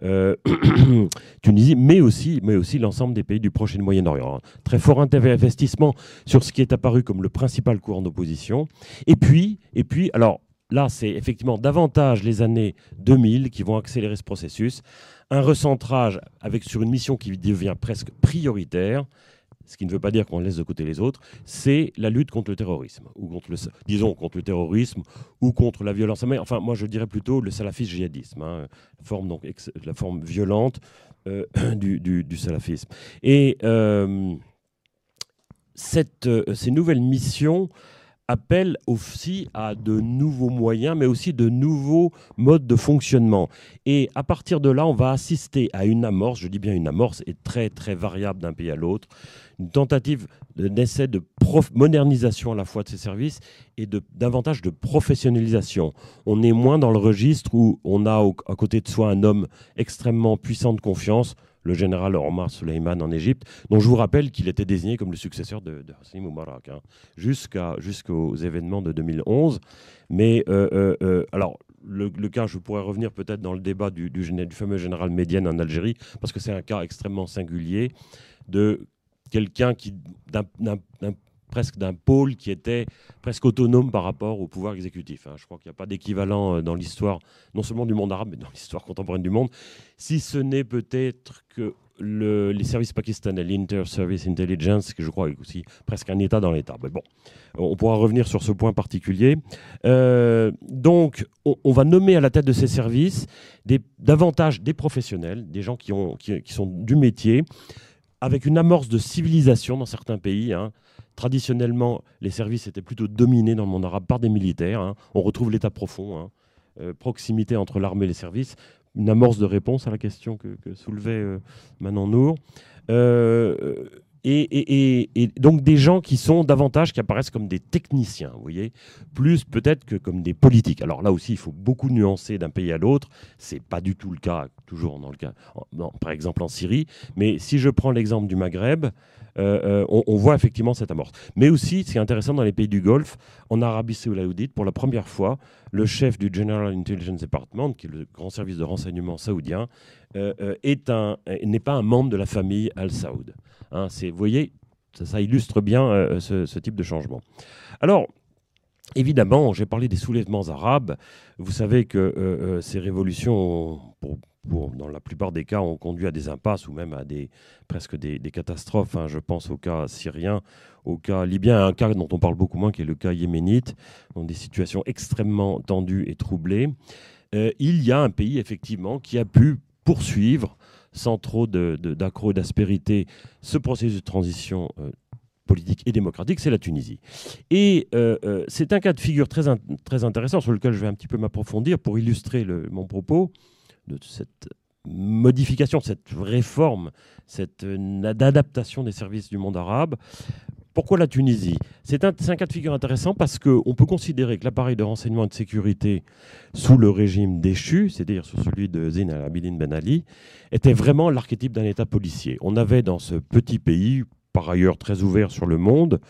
euh, Tunisie, mais aussi, l'ensemble des pays du Proche et du Moyen-Orient. Très fort investissement sur ce qui est apparu comme le principal courant d'opposition. Et puis, alors là, c'est effectivement davantage les années 2000 qui vont accélérer ce processus. Un recentrage sur une mission qui devient presque prioritaire, ce qui ne veut pas dire qu'on laisse de côté les autres, c'est la lutte contre le terrorisme, ou contre le, disons contre le terrorisme, ou contre la violence. Enfin, moi, je dirais plutôt le salafisme djihadisme, hein, forme donc la forme violente euh, du, salafisme. Et euh, cette, euh, ces nouvelles missions appelle aussi à de nouveaux moyens, mais aussi de nouveaux modes de fonctionnement. Et à partir de là, on va assister à une amorce, je dis bien une amorce, et très très variable d'un pays à l'autre, une tentative d'essai de modernisation à la fois de ces services et davantage de professionnalisation. On est moins dans le registre où on a à côté de soi un homme extrêmement puissant de confiance, le général Omar Suleiman en Égypte, dont je vous rappelle qu'il était désigné comme le successeur de, de Hosni Moubarak, hein, jusqu'aux événements de 2011. Mais euh, euh, euh, alors, le, cas, je pourrais revenir peut-être dans le débat du, du, fameux général Médiane en Algérie, parce que c'est un cas extrêmement singulier de quelqu'un qui, presque d'un pôle qui était presque autonome par rapport au pouvoir exécutif. Hein. Je crois qu'il n'y a pas d'équivalent euh, dans l'histoire, non seulement du monde arabe, mais dans l'histoire contemporaine du monde, si ce n'est peut-être que le, les services pakistanais, l'Inter-Service Intelligence, que je crois est aussi presque un État dans l'État. Mais bon, on pourra revenir sur ce point particulier. Euh, donc, on, va nommer à la tête de ces services davantage des professionnels, des gens qui, qui, qui sont du métier, avec une amorce de civilisation dans certains pays. Hein. Traditionnellement, les services étaient plutôt dominés dans le monde arabe par des militaires. Hein. On retrouve l'état profond, hein. euh, proximité entre l'armée et les services, une amorce de réponse à la question que, soulevait euh, Manon Nour. Euh, et, donc des gens qui sont davantage, qui apparaissent comme des techniciens, vous voyez, plus peut-être que comme des politiques. Alors là aussi, il faut beaucoup nuancer d'un pays à l'autre. C'est pas du tout le cas, toujours dans le cas, par exemple en Syrie. Mais si je prends l'exemple du Maghreb, euh, euh, on, voit effectivement cette amorce. Mais aussi, ce qui est intéressant dans les pays du Golfe, en Arabie saoudite, pour la première fois, le chef du General Intelligence Department, qui est le grand service de renseignement saoudien, euh, n'est pas un membre de la famille Al Saoud. Hein, vous voyez, ça, illustre bien ce, type de changement. Alors, Évidemment, j'ai parlé des soulèvements arabes. Vous savez que ces révolutions, dans la plupart des cas, ont conduit à des impasses ou même à presque des, catastrophes. Hein. Je pense au cas syrien, au cas libyen, un cas dont on parle beaucoup moins, qui est le cas yéménite, dans des situations extrêmement tendues et troublées. Euh, il y a un pays, effectivement, qui a pu poursuivre, sans trop d'accro d'aspérité, ce processus de transition euh, politique et démocratique, c'est la Tunisie. Et euh, c'est un cas de figure très, très intéressant sur lequel je vais un petit peu m'approfondir pour illustrer mon propos de cette modification, cette réforme, cette adaptation des services du monde arabe. Pourquoi la Tunisie? C'est un, un, cas de figure intéressant parce qu'on peut considérer que l'appareil de renseignement et de sécurité sous le régime déchu, c'est-à-dire sous celui de Zine al-Abidine Ben Ali, était vraiment l'archétype d'un État policier. On avait dans ce petit pays, par ailleurs très ouvert sur le monde,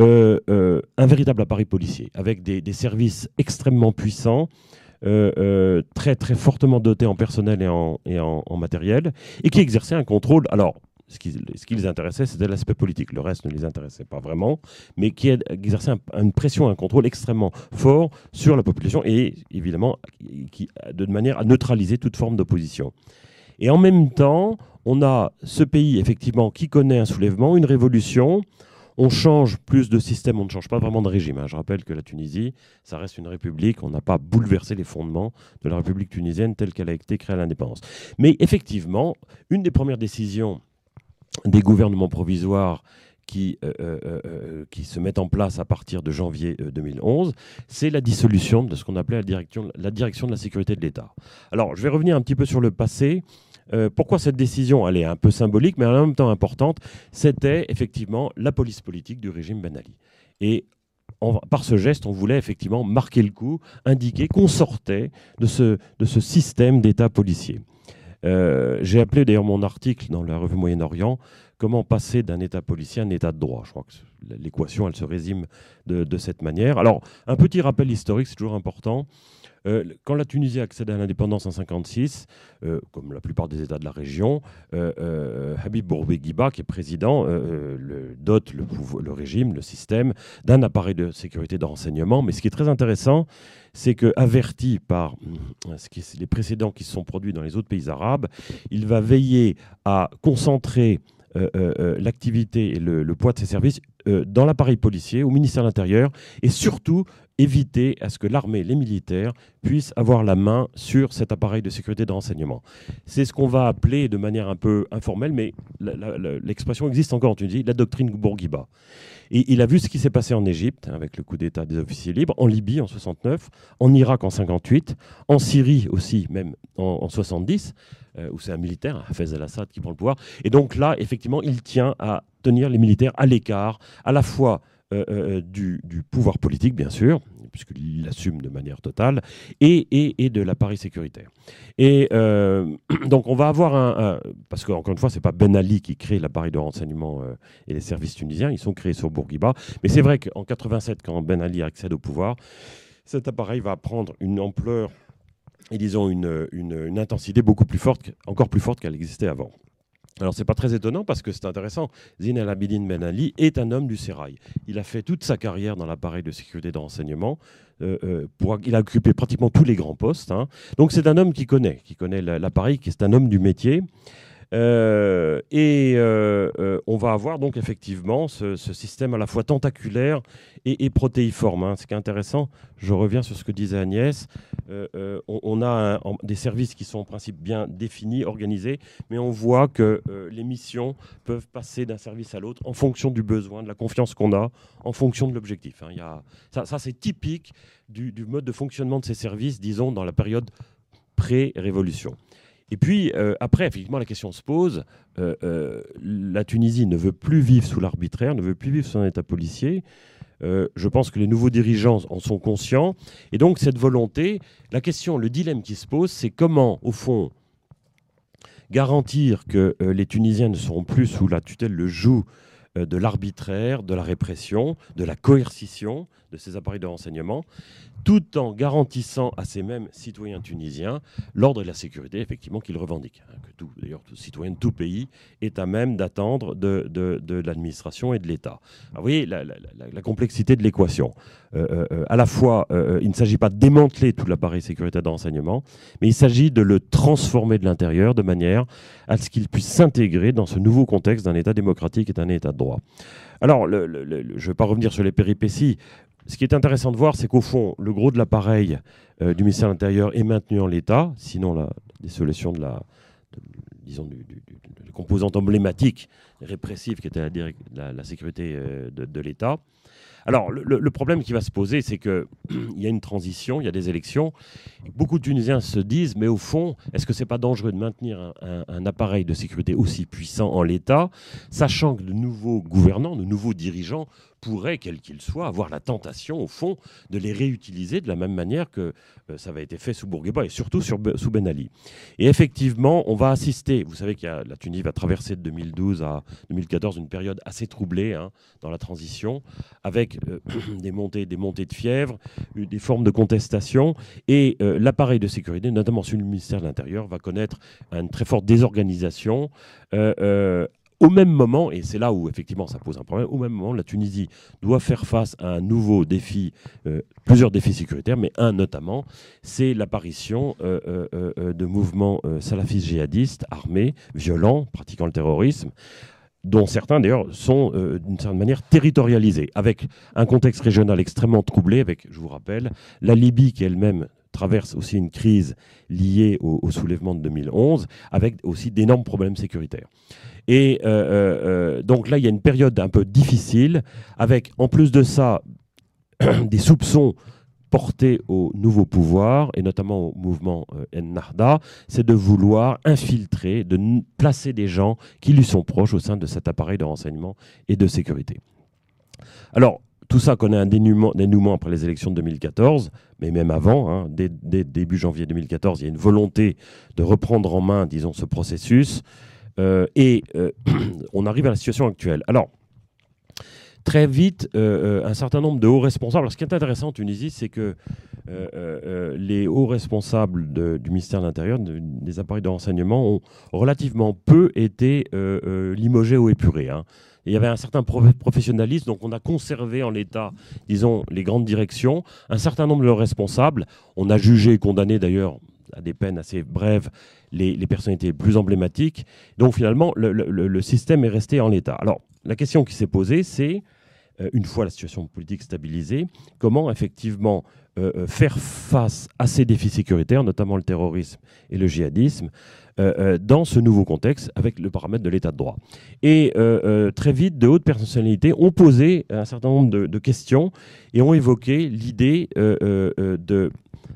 euh, euh, un véritable appareil policier, avec des, services extrêmement puissants, euh, très très fortement dotés en personnel et en, et en, matériel, et qui exerçaient un contrôle. Alors, ce qui, ce qui les intéressait, c'était l'aspect politique. Le reste ne les intéressait pas vraiment, mais qui exerçait une pression, un contrôle extrêmement fort sur la population et évidemment qui, de manière à neutraliser toute forme d'opposition. Et en même temps, on a ce pays effectivement qui connaît un soulèvement, une révolution, on change plus de système, on ne change pas vraiment de régime. Hein. Je rappelle que la Tunisie, ça reste une république. On n'a pas bouleversé les fondements de la République tunisienne telle qu'elle a été créée à l'indépendance. Mais effectivement, une des premières décisions des gouvernements provisoires qui, euh, euh, euh, se mettent en place à partir de janvier 2011, c'est la dissolution de ce qu'on appelait la direction de la sécurité de l'État. Alors, je vais revenir un petit peu sur le passé. Euh, pourquoi cette décision Elle est un peu symbolique, mais en même temps importante. C'était effectivement la police politique du régime Ben Ali. Et par ce geste, on voulait effectivement marquer le coup, indiquer qu'on sortait de ce, système d'État policier. Euh, j'ai appelé d'ailleurs mon article dans la revue Moyen-Orient comment passer d'un État policier à un État de droit. Je crois que l'équation, elle se résume de, de, cette manière. Alors, un petit rappel historique, c'est toujours important. Euh, quand la Tunisie accède à l'indépendance en 1956, euh, comme la plupart des États de la région, euh, Habib Bourguiba, qui est président, le, dote le, régime, le système, d'un appareil de sécurité de renseignement. Mais ce qui est très intéressant, c'est que, averti par les précédents qui se sont produits dans les autres pays arabes, il va veiller à concentrer l'activité et le, poids de ses services dans l'appareil policier, au ministère de l'Intérieur, et surtout éviter à ce que l'armée, les militaires, puissent avoir la main sur cet appareil de sécurité de renseignement. C'est ce qu'on va appeler de manière un peu informelle, mais l'expression existe encore en Tunisie, la doctrine Bourguiba. Et il a vu ce qui s'est passé en Égypte, avec le coup d'État des officiers libres, en Libye en 69, en Irak en 58, en Syrie aussi, même en, 70, euh, où c'est un militaire, Hafez al-Assad, qui prend le pouvoir. Et donc là, effectivement, il tient à tenir les militaires à l'écart, à la fois euh, euh, du, pouvoir politique, bien sûr, puisqu'il l'assume de manière totale, et, et, de l'appareil sécuritaire. Et euh, donc on va avoir un... parce qu'encore une fois, ce n'est pas Ben Ali qui crée l'appareil de renseignement et les services tunisiens, ils sont créés sur Bourguiba. Mais c'est vrai qu'en 87, quand Ben Ali accède au pouvoir, cet appareil va prendre une ampleur et disons une, une, une intensité beaucoup plus forte, encore plus forte qu'elle existait avant. Alors, c'est pas très étonnant parce que c'est intéressant. Zine El Abidine Ben Ali est un homme du sérail. Il a fait toute sa carrière dans l'appareil de sécurité de renseignement. Euh, euh, il a occupé pratiquement tous les grands postes. Hein. Donc, c'est un homme qui connaît, qui connaît l'appareil, qui est un homme du métier. Euh, et euh, euh, on va avoir donc effectivement ce, système à la fois tentaculaire et, protéiforme. Hein. Ce qui est intéressant, je reviens sur ce que disait Agnès, on, a des services qui sont en principe bien définis, organisés, mais on voit que les missions peuvent passer d'un service à l'autre en fonction du besoin, de la confiance qu'on a, en fonction de l'objectif. Hein. ça, c'est typique du, du mode de fonctionnement de ces services, disons, dans la période pré-révolution. Et puis, euh, après, effectivement, la question se pose. Euh, euh, la Tunisie ne veut plus vivre sous l'arbitraire, ne veut plus vivre sous un État policier. je pense que les nouveaux dirigeants en sont conscients. Et donc, cette volonté, la question, le dilemme qui se pose, c'est comment, au fond, garantir que les Tunisiens ne seront plus sous la tutelle, le joug de l'arbitraire, de la répression, de la coercition de ces appareils de renseignement, tout en garantissant à ces mêmes citoyens tunisiens l'ordre et la sécurité, effectivement, qu'ils revendiquent. Hein, que tout, d'ailleurs, tout citoyen de tout pays est à même d'attendre de, l'administration et de l'État. vous voyez la, complexité de l'équation. Euh, euh, euh, à la fois, il ne s'agit pas de démanteler tout l'appareil sécurité de renseignement, mais il s'agit de le transformer de l'intérieur de manière à ce qu'il puisse s'intégrer dans ce nouveau contexte d'un État démocratique et d'un État de droit. Alors, je ne vais pas revenir sur les péripéties ce qui est intéressant de voir, c'est qu'au fond, le gros de l'appareil euh, du ministère de l'Intérieur est maintenu en l'état, sinon la dissolution de la, disons, du, composante emblématique répressive qui était la, sécurité euh, de, l'État. Alors, le, problème qui va se poser, c'est qu'il y a une transition, il y a des élections. Beaucoup de Tunisiens se disent, mais au fond, est-ce que ce n'est pas dangereux de maintenir un, appareil de sécurité aussi puissant en l'État, sachant que de nouveaux gouvernants, de nouveaux dirigeants pourrait, quel qu'il soit, avoir la tentation, au fond, de les réutiliser de la même manière que euh, ça avait été fait sous Bourguiba et surtout sur, sous Ben Ali. Et effectivement, on va assister, vous savez que la Tunisie va traverser de 2012 à 2014 une période assez troublée hein, dans la transition, avec euh, des, montées, des montées de fièvre, des formes de contestation, et euh, l'appareil de sécurité, notamment sur le ministère de l'Intérieur, va connaître une très forte désorganisation au même moment, et c'est là où effectivement ça pose un problème, au même moment, la Tunisie doit faire face à un nouveau défi, euh, plusieurs défis sécuritaires, mais un notamment, c'est l'apparition euh, euh, de mouvements salafistes djihadistes, armés, violents, pratiquant le terrorisme dont certains d'ailleurs sont d'une certaine manière territorialisés, avec un contexte régional extrêmement troublé, avec, je vous rappelle, la Libye qui elle-même traverse aussi une crise liée au, soulèvement de 2011, avec aussi d'énormes problèmes sécuritaires. Et euh, euh, euh, donc là, il y a une période un peu difficile, avec en plus de ça des soupçons portés au nouveau pouvoir, et notamment au mouvement Ennahda, c'est de vouloir infiltrer, de placer des gens qui lui sont proches au sein de cet appareil de renseignement et de sécurité. Alors, tout ça connaît un dénouement, après les élections de 2014, mais même avant, hein, dès, début janvier 2014, il y a une volonté de reprendre en main, disons, ce processus. Euh, et euh, on arrive à la situation actuelle. Alors, très vite, euh, un certain nombre de hauts responsables. Alors, ce qui est intéressant en Tunisie, c'est que les hauts responsables du ministère de l'Intérieur, des appareils de renseignement, ont relativement peu été limogés ou épurés. Hein il y avait un certain professionnalisme, donc on a conservé en l'état, disons, les grandes directions, un certain nombre de responsables. On a jugé et condamné d'ailleurs à des peines assez brèves les, personnalités les plus emblématiques. Donc finalement, le, système est resté en l'état. Alors, la question qui s'est posée, c'est, euh, une fois la situation politique stabilisée, comment effectivement euh, euh, faire face à ces défis sécuritaires, notamment le terrorisme et le djihadisme, euh, dans ce nouveau contexte avec le paramètre de l'état de droit. Et très vite, de hautes personnalités ont posé un certain nombre de, questions et ont évoqué l'idée de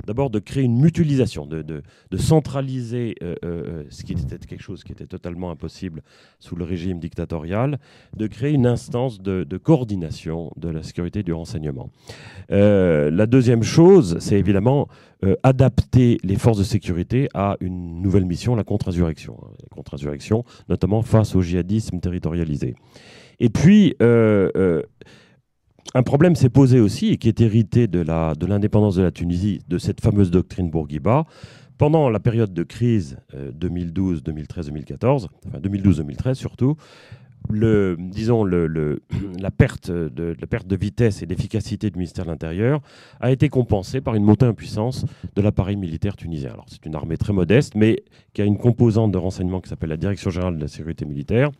d'abord de créer une mutualisation, de, centraliser ce qui était quelque chose qui était totalement impossible sous le régime dictatorial, de créer une instance de, coordination de la sécurité du renseignement. la deuxième chose, c'est évidemment euh, adapter les forces de sécurité à une nouvelle mission, la contre-insurrection. Hein, la contre-insurrection, notamment face au djihadisme territorialisé. Et puis, euh, euh, un problème s'est posé aussi, et qui est hérité de l'indépendance de, la Tunisie, de cette fameuse doctrine Bourguiba. Pendant la période de crise 2012, 2013, 2014, enfin 2012-2013 surtout, le, disons, le, la, perte de, la perte de vitesse et d'efficacité du ministère de l'Intérieur a été compensée par une montée en puissance de l'appareil militaire tunisien. Alors, c'est une armée très modeste, mais qui a une composante de renseignement qui s'appelle la Direction générale de la sécurité militaire.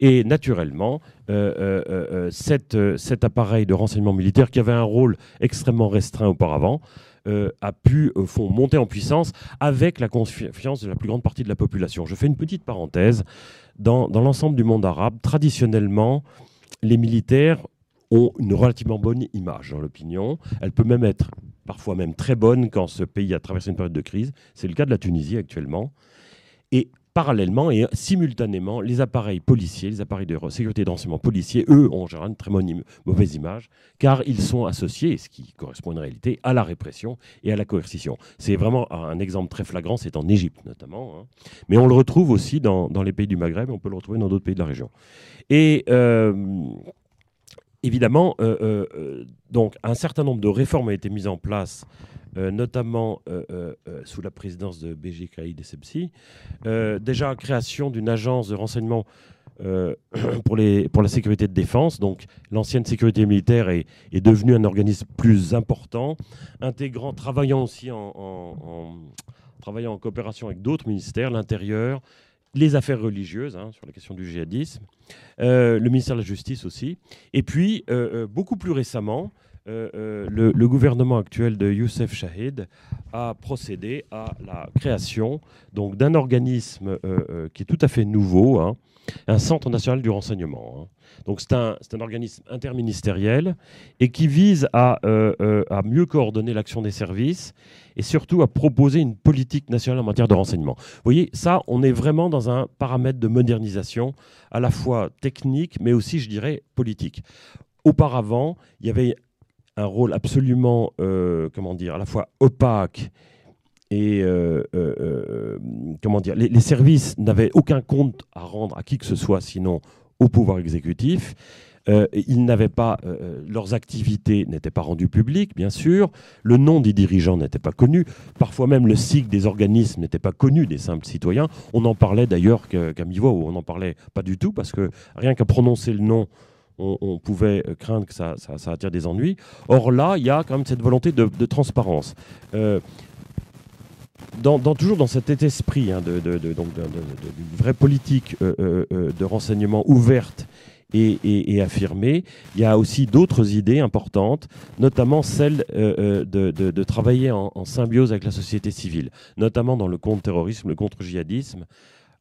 Et naturellement, euh, euh, euh, cet appareil de renseignement militaire, qui avait un rôle extrêmement restreint auparavant, a pu fond, monter en puissance avec la confiance de la plus grande partie de la population. Je fais une petite parenthèse dans, l'ensemble du monde arabe, traditionnellement, les militaires ont une relativement bonne image dans l'opinion. Elle peut même être parfois même très bonne quand ce pays a traversé une période de crise. C'est le cas de la Tunisie actuellement. Et parallèlement et simultanément, les appareils policiers, les appareils de sécurité et de renseignement policiers, eux, ont en général une très mauvaise image, car ils sont associés, ce qui correspond à une réalité, à la répression et à la coercition. C'est vraiment un exemple très flagrant, c'est en Égypte notamment, hein. mais on le retrouve aussi dans, les pays du Maghreb, on peut le retrouver dans d'autres pays de la région. Et euh, évidemment, euh, euh, un certain nombre de réformes ont été mises en place euh, notamment euh, euh, sous la présidence de BG Kaïd Essebsi. déjà, création d'une agence de renseignement pour, la sécurité de défense. Donc, l'ancienne sécurité militaire est, devenue un organisme plus important, intégrant, travaillant aussi en coopération avec d'autres ministères, l'intérieur, les affaires religieuses, hein, sur la question du djihadisme, le ministère de la Justice aussi. Et puis, beaucoup plus récemment, euh, euh, le, gouvernement actuel de Youssef Shahid a procédé à la création donc d'un organisme euh, qui est tout à fait nouveau, hein, un centre national du renseignement. Hein. Donc c'est un, un, organisme interministériel et qui vise à, à mieux coordonner l'action des services et surtout à proposer une politique nationale en matière de renseignement. Vous voyez, ça, on est vraiment dans un paramètre de modernisation à la fois technique, mais aussi, je dirais, politique. Auparavant, il y avait un rôle absolument, euh, comment dire, à la fois opaque et euh, euh, comment dire, les, services n'avaient aucun compte à rendre à qui que ce soit, sinon au pouvoir exécutif. ils n'avaient pas, leurs activités n'étaient pas rendues publiques, bien sûr. Le nom des dirigeants n'était pas connu. Parfois même le cycle des organismes n'était pas connu des simples citoyens. On en parlait d'ailleurs qu'à mi-voix, on n'en parlait pas du tout, parce que rien qu'à prononcer le nom on, pouvait craindre que ça, attire des ennuis. Or là, il y a quand même cette volonté de, transparence. Euh, dans, toujours dans cet esprit hein, d'une vraie politique euh, euh, de renseignement ouverte et, affirmée, il y a aussi d'autres idées importantes, notamment celle de, travailler en, en, symbiose avec la société civile, notamment dans le contre-terrorisme, le contre-djihadisme.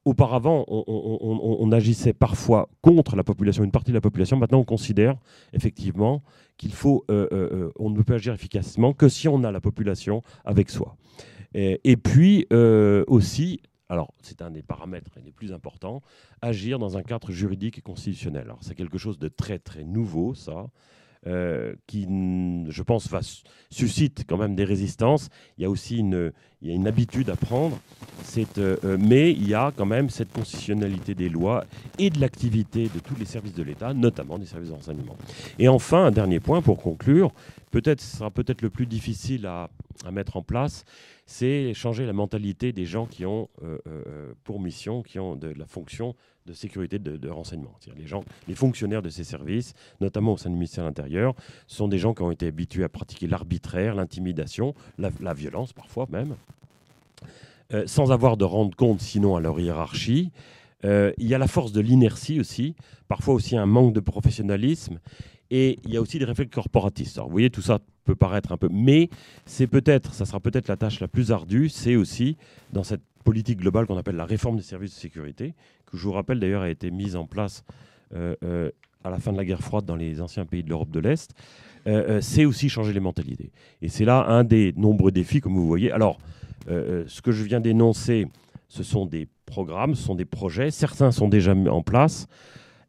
Auparavant, on, agissait parfois contre la population, une partie de la population. Maintenant, on considère effectivement qu'il faut, euh, euh, euh, on ne peut agir efficacement que si on a la population avec soi. Et, puis aussi, alors c'est un des paramètres les plus importants, agir dans un cadre juridique et constitutionnel. Alors c'est quelque chose de très très nouveau, ça. Euh, qui, je pense, va, suscite quand même des résistances. Il y a aussi une, il y a une habitude à prendre. Euh, euh, mais il y a quand même cette constitutionnalité des lois et de l'activité de tous les services de l'État, notamment des services de renseignement. Et enfin, un dernier point pour conclure, peut-être ce sera peut-être le plus difficile à, à mettre en place, c'est changer la mentalité des gens qui ont pour mission, qui ont de la fonction de sécurité de, renseignement. Les gens, les fonctionnaires de ces services, notamment au sein du ministère de l'Intérieur, sont des gens qui ont été habitués à pratiquer l'arbitraire, l'intimidation, la, violence parfois même, euh, sans avoir de rendre compte sinon à leur hiérarchie. Euh, il y a la force de l'inertie aussi, parfois aussi un manque de professionnalisme, et il y a aussi des réflexes corporatistes. Vous voyez, tout ça peut paraître un peu, mais c'est peut-être, ça sera peut-être la tâche la plus ardue, c'est aussi dans cette politique globale qu'on appelle la réforme des services de sécurité, que je vous rappelle d'ailleurs a été mise en place euh, euh, à la fin de la guerre froide dans les anciens pays de l'Europe de l'Est, euh, c'est aussi changer les mentalités. Et c'est là un des nombreux défis, comme vous voyez. Alors, ce que je viens d'énoncer, ce sont des programmes, ce sont des projets. Certains sont déjà mis en place.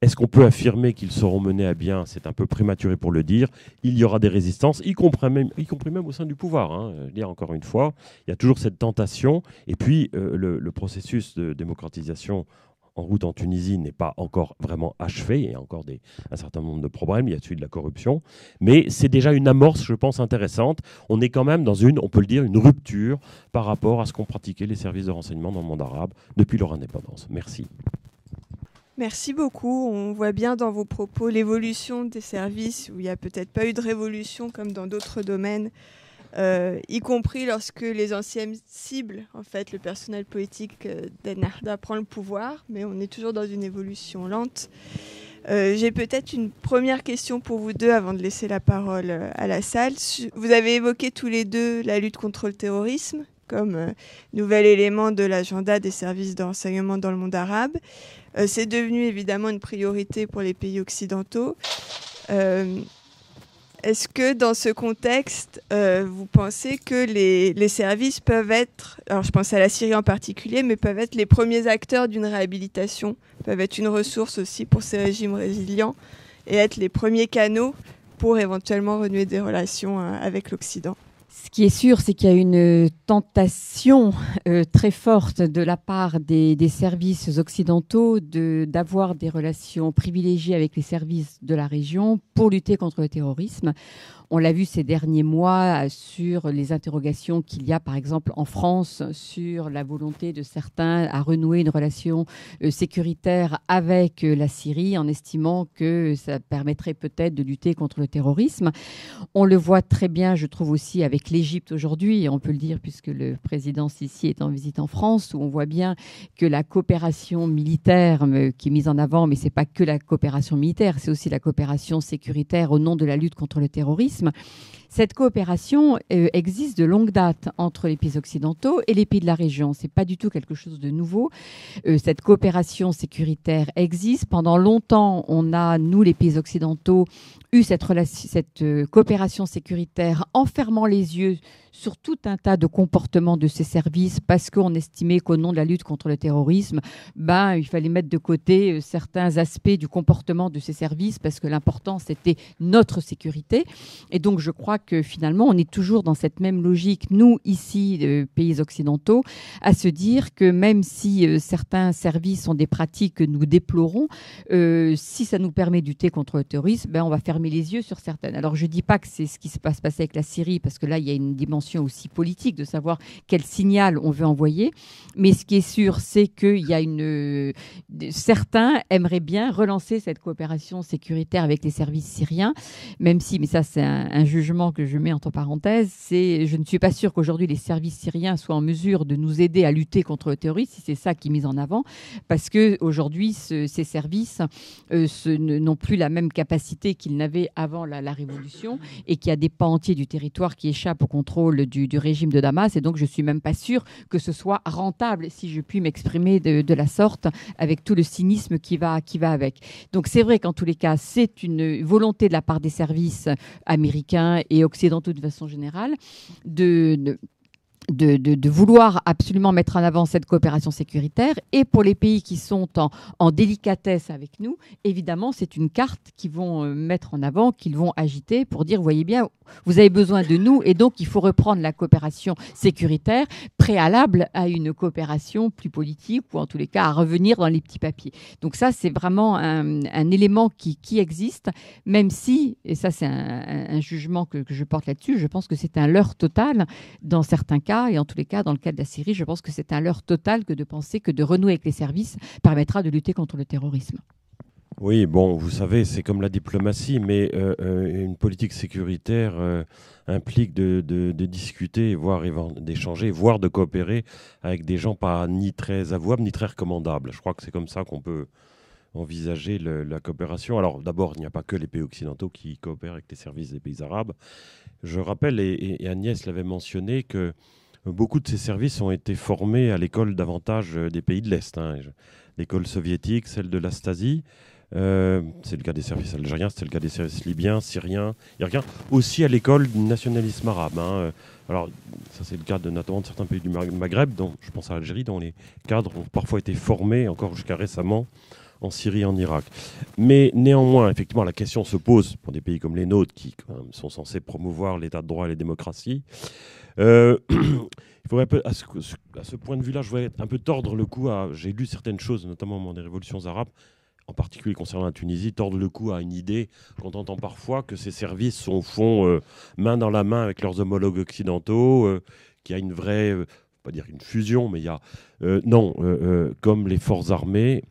Est-ce qu'on peut affirmer qu'ils seront menés à bien? C'est un peu prématuré pour le dire. Il y aura des résistances, y compris même, y compris même au sein du pouvoir. Hein. Je dire encore une fois, il y a toujours cette tentation. Et puis, euh, le, processus de démocratisation en route en Tunisie n'est pas encore vraiment achevé. Il y a encore des, un certain nombre de problèmes. Il y a celui de la corruption. Mais c'est déjà une amorce, je pense, intéressante. On est quand même dans une, on peut le dire, une rupture par rapport à ce qu'ont pratiqué les services de renseignement dans le monde arabe depuis leur indépendance. Merci. Merci beaucoup. On voit bien dans vos propos l'évolution des services où il n'y a peut-être pas eu de révolution comme dans d'autres domaines, euh, y compris lorsque les anciennes cibles, en fait, le personnel politique euh, d'Ennahda prend le pouvoir, mais on est toujours dans une évolution lente. Euh, j'ai peut-être une première question pour vous deux avant de laisser la parole à la salle. Vous avez évoqué tous les deux la lutte contre le terrorisme comme nouvel élément de l'agenda des services de renseignement dans le monde arabe. Euh, c'est devenu évidemment une priorité pour les pays occidentaux. Euh, est-ce que dans ce contexte, euh, vous pensez que les, services peuvent être, alors je pense à la Syrie en particulier, mais peuvent être les premiers acteurs d'une réhabilitation, peuvent être une ressource aussi pour ces régimes résilients et être les premiers canaux pour éventuellement renouer des relations avec l'Occident? Ce qui est sûr, c'est qu'il y a une tentation euh, très forte de la part des, services occidentaux d'avoir des relations privilégiées avec les services de la région pour lutter contre le terrorisme. On l'a vu ces derniers mois sur les interrogations qu'il y a, par exemple, en France, sur la volonté de certains à renouer une relation euh, sécuritaire avec euh, la Syrie, en estimant que ça permettrait peut-être de lutter contre le terrorisme. On le voit très bien, je trouve aussi, avec l'Égypte aujourd'hui, on peut le dire puisque le président Sisi est en visite en France, où on voit bien que la coopération militaire euh, qui est mise en avant, mais c'est pas que la coopération militaire, c'est aussi la coopération sécuritaire au nom de la lutte contre le terrorisme próxima. Cette coopération euh, existe de longue date entre les pays occidentaux et les pays de la région. C'est pas du tout quelque chose de nouveau. Euh, cette coopération sécuritaire existe. Pendant longtemps, on a, nous, les pays occidentaux, eu cette, euh, coopération sécuritaire en fermant les yeux sur tout un tas de comportements de ces services parce qu'on estimait qu'au nom de la lutte contre le terrorisme, ben, il fallait mettre de côté certains aspects du comportement de ces services parce que l'important, c'était notre sécurité. Et donc, je crois que finalement, on est toujours dans cette même logique, nous, ici, euh, pays occidentaux, à se dire que même si euh, certains services ont des pratiques que nous déplorons, si ça nous permet de lutter contre le terrorisme, ben, on va fermer les yeux sur certaines. Alors, je ne dis pas que c'est ce qui se passe avec la Syrie parce que là, il y a une dimension aussi politique de savoir quel signal on veut envoyer. Mais ce qui est sûr, c'est qu'il y a une. Certains aimeraient bien relancer cette coopération sécuritaire avec les services syriens, même si, mais ça, c'est un, jugement que je mets entre parenthèses, c'est je ne suis pas sûr qu'aujourd'hui les services syriens soient en mesure de nous aider à lutter contre le terrorisme, si c'est ça qui est mis en avant, parce que aujourd'hui, ces services euh, n'ont plus la même capacité qu'ils n'avaient avant la, révolution et qu'il y a des pans entiers du territoire qui échappent au contrôle du, régime de Damas. Et donc, je suis même pas sûre que ce soit rentable, si je puis m'exprimer de, la sorte, avec tout le cynisme qui va, qui va avec. Donc, c'est vrai qu'en tous les cas, c'est une volonté de la part des services américains et occidentaux de façon générale de de, vouloir absolument mettre en avant cette coopération sécuritaire. Et pour les pays qui sont en, délicatesse avec nous, évidemment, c'est une carte qu'ils vont euh, mettre en avant, qu'ils vont agiter pour dire, voyez bien, vous avez besoin de nous et donc il faut reprendre la coopération sécuritaire préalable à une coopération plus politique ou en tous les cas à revenir dans les petits papiers. Donc ça, c'est vraiment un, élément qui, existe, même si, et ça c'est un, jugement que je porte là-dessus, je pense que c'est un leurre total dans certains cas et en tous les cas, dans le cas de la Syrie, je pense que c'est un leurre total que de penser que de renouer avec les services permettra de lutter contre le terrorisme. Oui, bon, vous savez, c'est comme la diplomatie, mais euh, euh, une politique sécuritaire euh, implique de, discuter, voire d'échanger, voire de coopérer avec des gens pas ni très avouables, ni très recommandables. Je crois que c'est comme ça qu'on peut envisager la coopération. Alors d'abord, il n'y a pas que les pays occidentaux qui coopèrent avec les services des pays arabes. Je rappelle, et Agnès l'avait mentionné, que beaucoup de ces services ont été formés à l'école davantage euh, des pays de l'Est. Hein. L'école soviétique, celle de la Stasi. Euh, c'est le cas des services algériens, c'est le cas des services libyens, syriens, irakiens, aussi à l'école du nationalisme arabe. Hein. Euh, alors, ça c'est le cas de, notamment de certains pays du Maghreb, dont je pense à l'Algérie, dont les cadres ont parfois été formés, encore jusqu'à récemment, en Syrie et en Irak. Mais néanmoins, effectivement, la question se pose pour des pays comme les nôtres, qui sont censés promouvoir l'état de droit et les démocraties. Euh, il faudrait à, ce, point de vue-là, je voudrais un peu tordre le cou à. J'ai lu certaines choses, notamment au moment des révolutions arabes, en particulier concernant la Tunisie, tordre le cou à une idée qu'on entend parfois que ces services sont au fond euh, main dans la main avec leurs homologues occidentaux, euh, qu'il y a une vraie, pas dire une fusion, mais il y a non, comme les forces armées,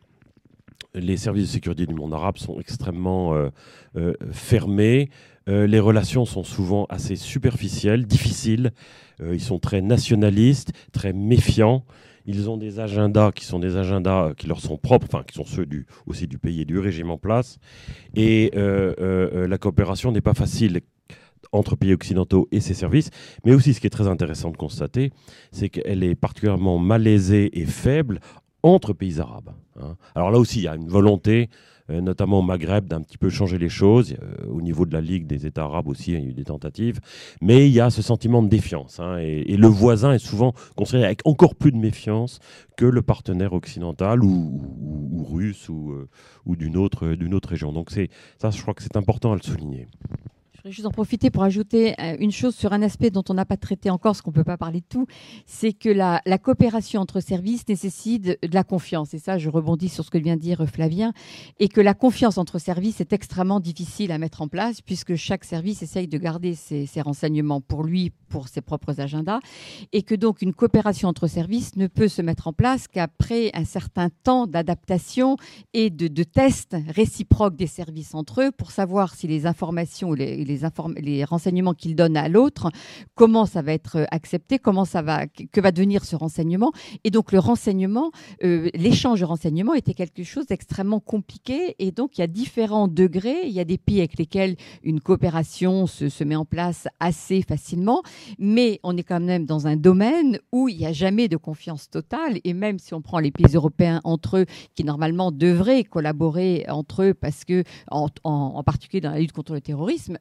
les services de sécurité du monde arabe sont extrêmement fermés. Euh, les relations sont souvent assez superficielles, difficiles. Euh, ils sont très nationalistes, très méfiants. Ils ont des agendas qui sont des agendas qui leur sont propres, enfin qui sont ceux aussi du pays et du régime en place. Et euh, la coopération n'est pas facile entre pays occidentaux et ses services, mais aussi ce qui est très intéressant de constater, c'est qu'elle est particulièrement malaisée et faible entre pays arabes. Hein. Alors là aussi, il y a une volonté euh, notamment au Maghreb, d'un petit peu changer les choses. Euh, au niveau de la Ligue des États arabes aussi, il y a eu des tentatives. Mais il y a ce sentiment de défiance. Hein, et, le voisin est souvent considéré avec encore plus de méfiance que le partenaire occidental ou, russe ou, euh, ou d'une autre, autre région. Donc ça, je crois que c'est important à le souligner. Je voudrais juste en profiter pour ajouter euh, une chose sur un aspect dont on n'a pas traité encore, parce qu'on ne peut pas parler de tout, c'est que la, coopération entre services nécessite de la confiance. Et ça, je rebondis sur ce que vient de dire Flavien, et que la confiance entre services est extrêmement difficile à mettre en place, puisque chaque service essaye de garder ses, renseignements pour lui, pour ses propres agendas, et que donc une coopération entre services ne peut se mettre en place qu'après un certain temps d'adaptation et de, de tests réciproques des services entre eux pour savoir si les informations ou les les, renseignements qu'il donne à l'autre, comment ça va être accepté, comment ça va, que va devenir ce renseignement. Et donc le renseignement, euh, l'échange de renseignements était quelque chose d'extrêmement compliqué. Et donc il y a différents degrés. Il y a des pays avec lesquels une coopération se, met en place assez facilement, mais on est quand même dans un domaine où il n'y a jamais de confiance totale. Et même si on prend les pays européens entre eux, qui normalement devraient collaborer entre eux, parce que en, particulier dans la lutte contre le terrorisme,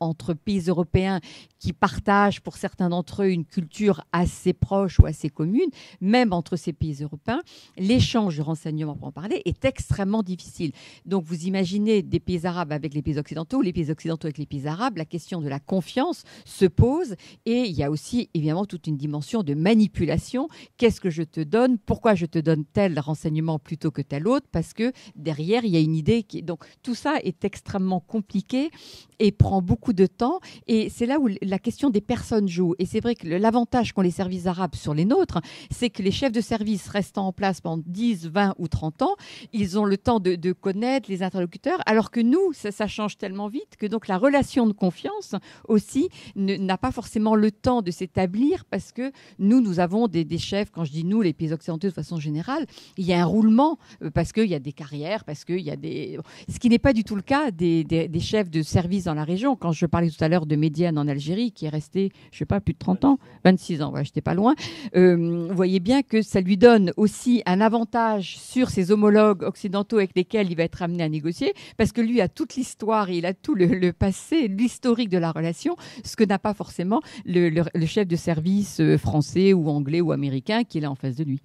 entre pays européens qui partagent pour certains d'entre eux une culture assez proche ou assez commune, même entre ces pays européens, l'échange de renseignements, pour en parler, est extrêmement difficile. Donc vous imaginez des pays arabes avec les pays occidentaux, les pays occidentaux avec les pays arabes, la question de la confiance se pose et il y a aussi évidemment toute une dimension de manipulation. Qu'est-ce que je te donne? Pourquoi je te donne tel renseignement plutôt que tel autre? Parce que derrière, il y a une idée qui... Donc tout ça est extrêmement compliqué et prend beaucoup de temps. Et c'est là où la question des personnes joue. Et c'est vrai que l'avantage qu'ont les services arabes sur les nôtres, c'est que les chefs de service restant en place pendant 10, 20 ou 30 ans, ils ont le temps de, connaître les interlocuteurs, alors que nous, ça, change tellement vite que donc la relation de confiance aussi n'a pas forcément le temps de s'établir parce que nous, nous avons des, chefs, quand je dis nous, les pays occidentaux de façon générale, il y a un roulement euh, parce qu'il y a des carrières, parce qu'il y a des... Ce qui n'est pas du tout le cas des, des chefs de service dans la région Quand je parlais tout à l'heure de Médiane en Algérie, qui est resté, je ne sais pas, plus de 30 ans, 26 ans, je j'étais pas loin, vous voyez bien que ça lui donne aussi un avantage sur ses homologues occidentaux avec lesquels il va être amené à négocier, parce que lui a toute l'histoire, il a tout le, passé, l'historique de la relation, ce que n'a pas forcément le, chef de service français ou anglais ou américain qui est là en face de lui.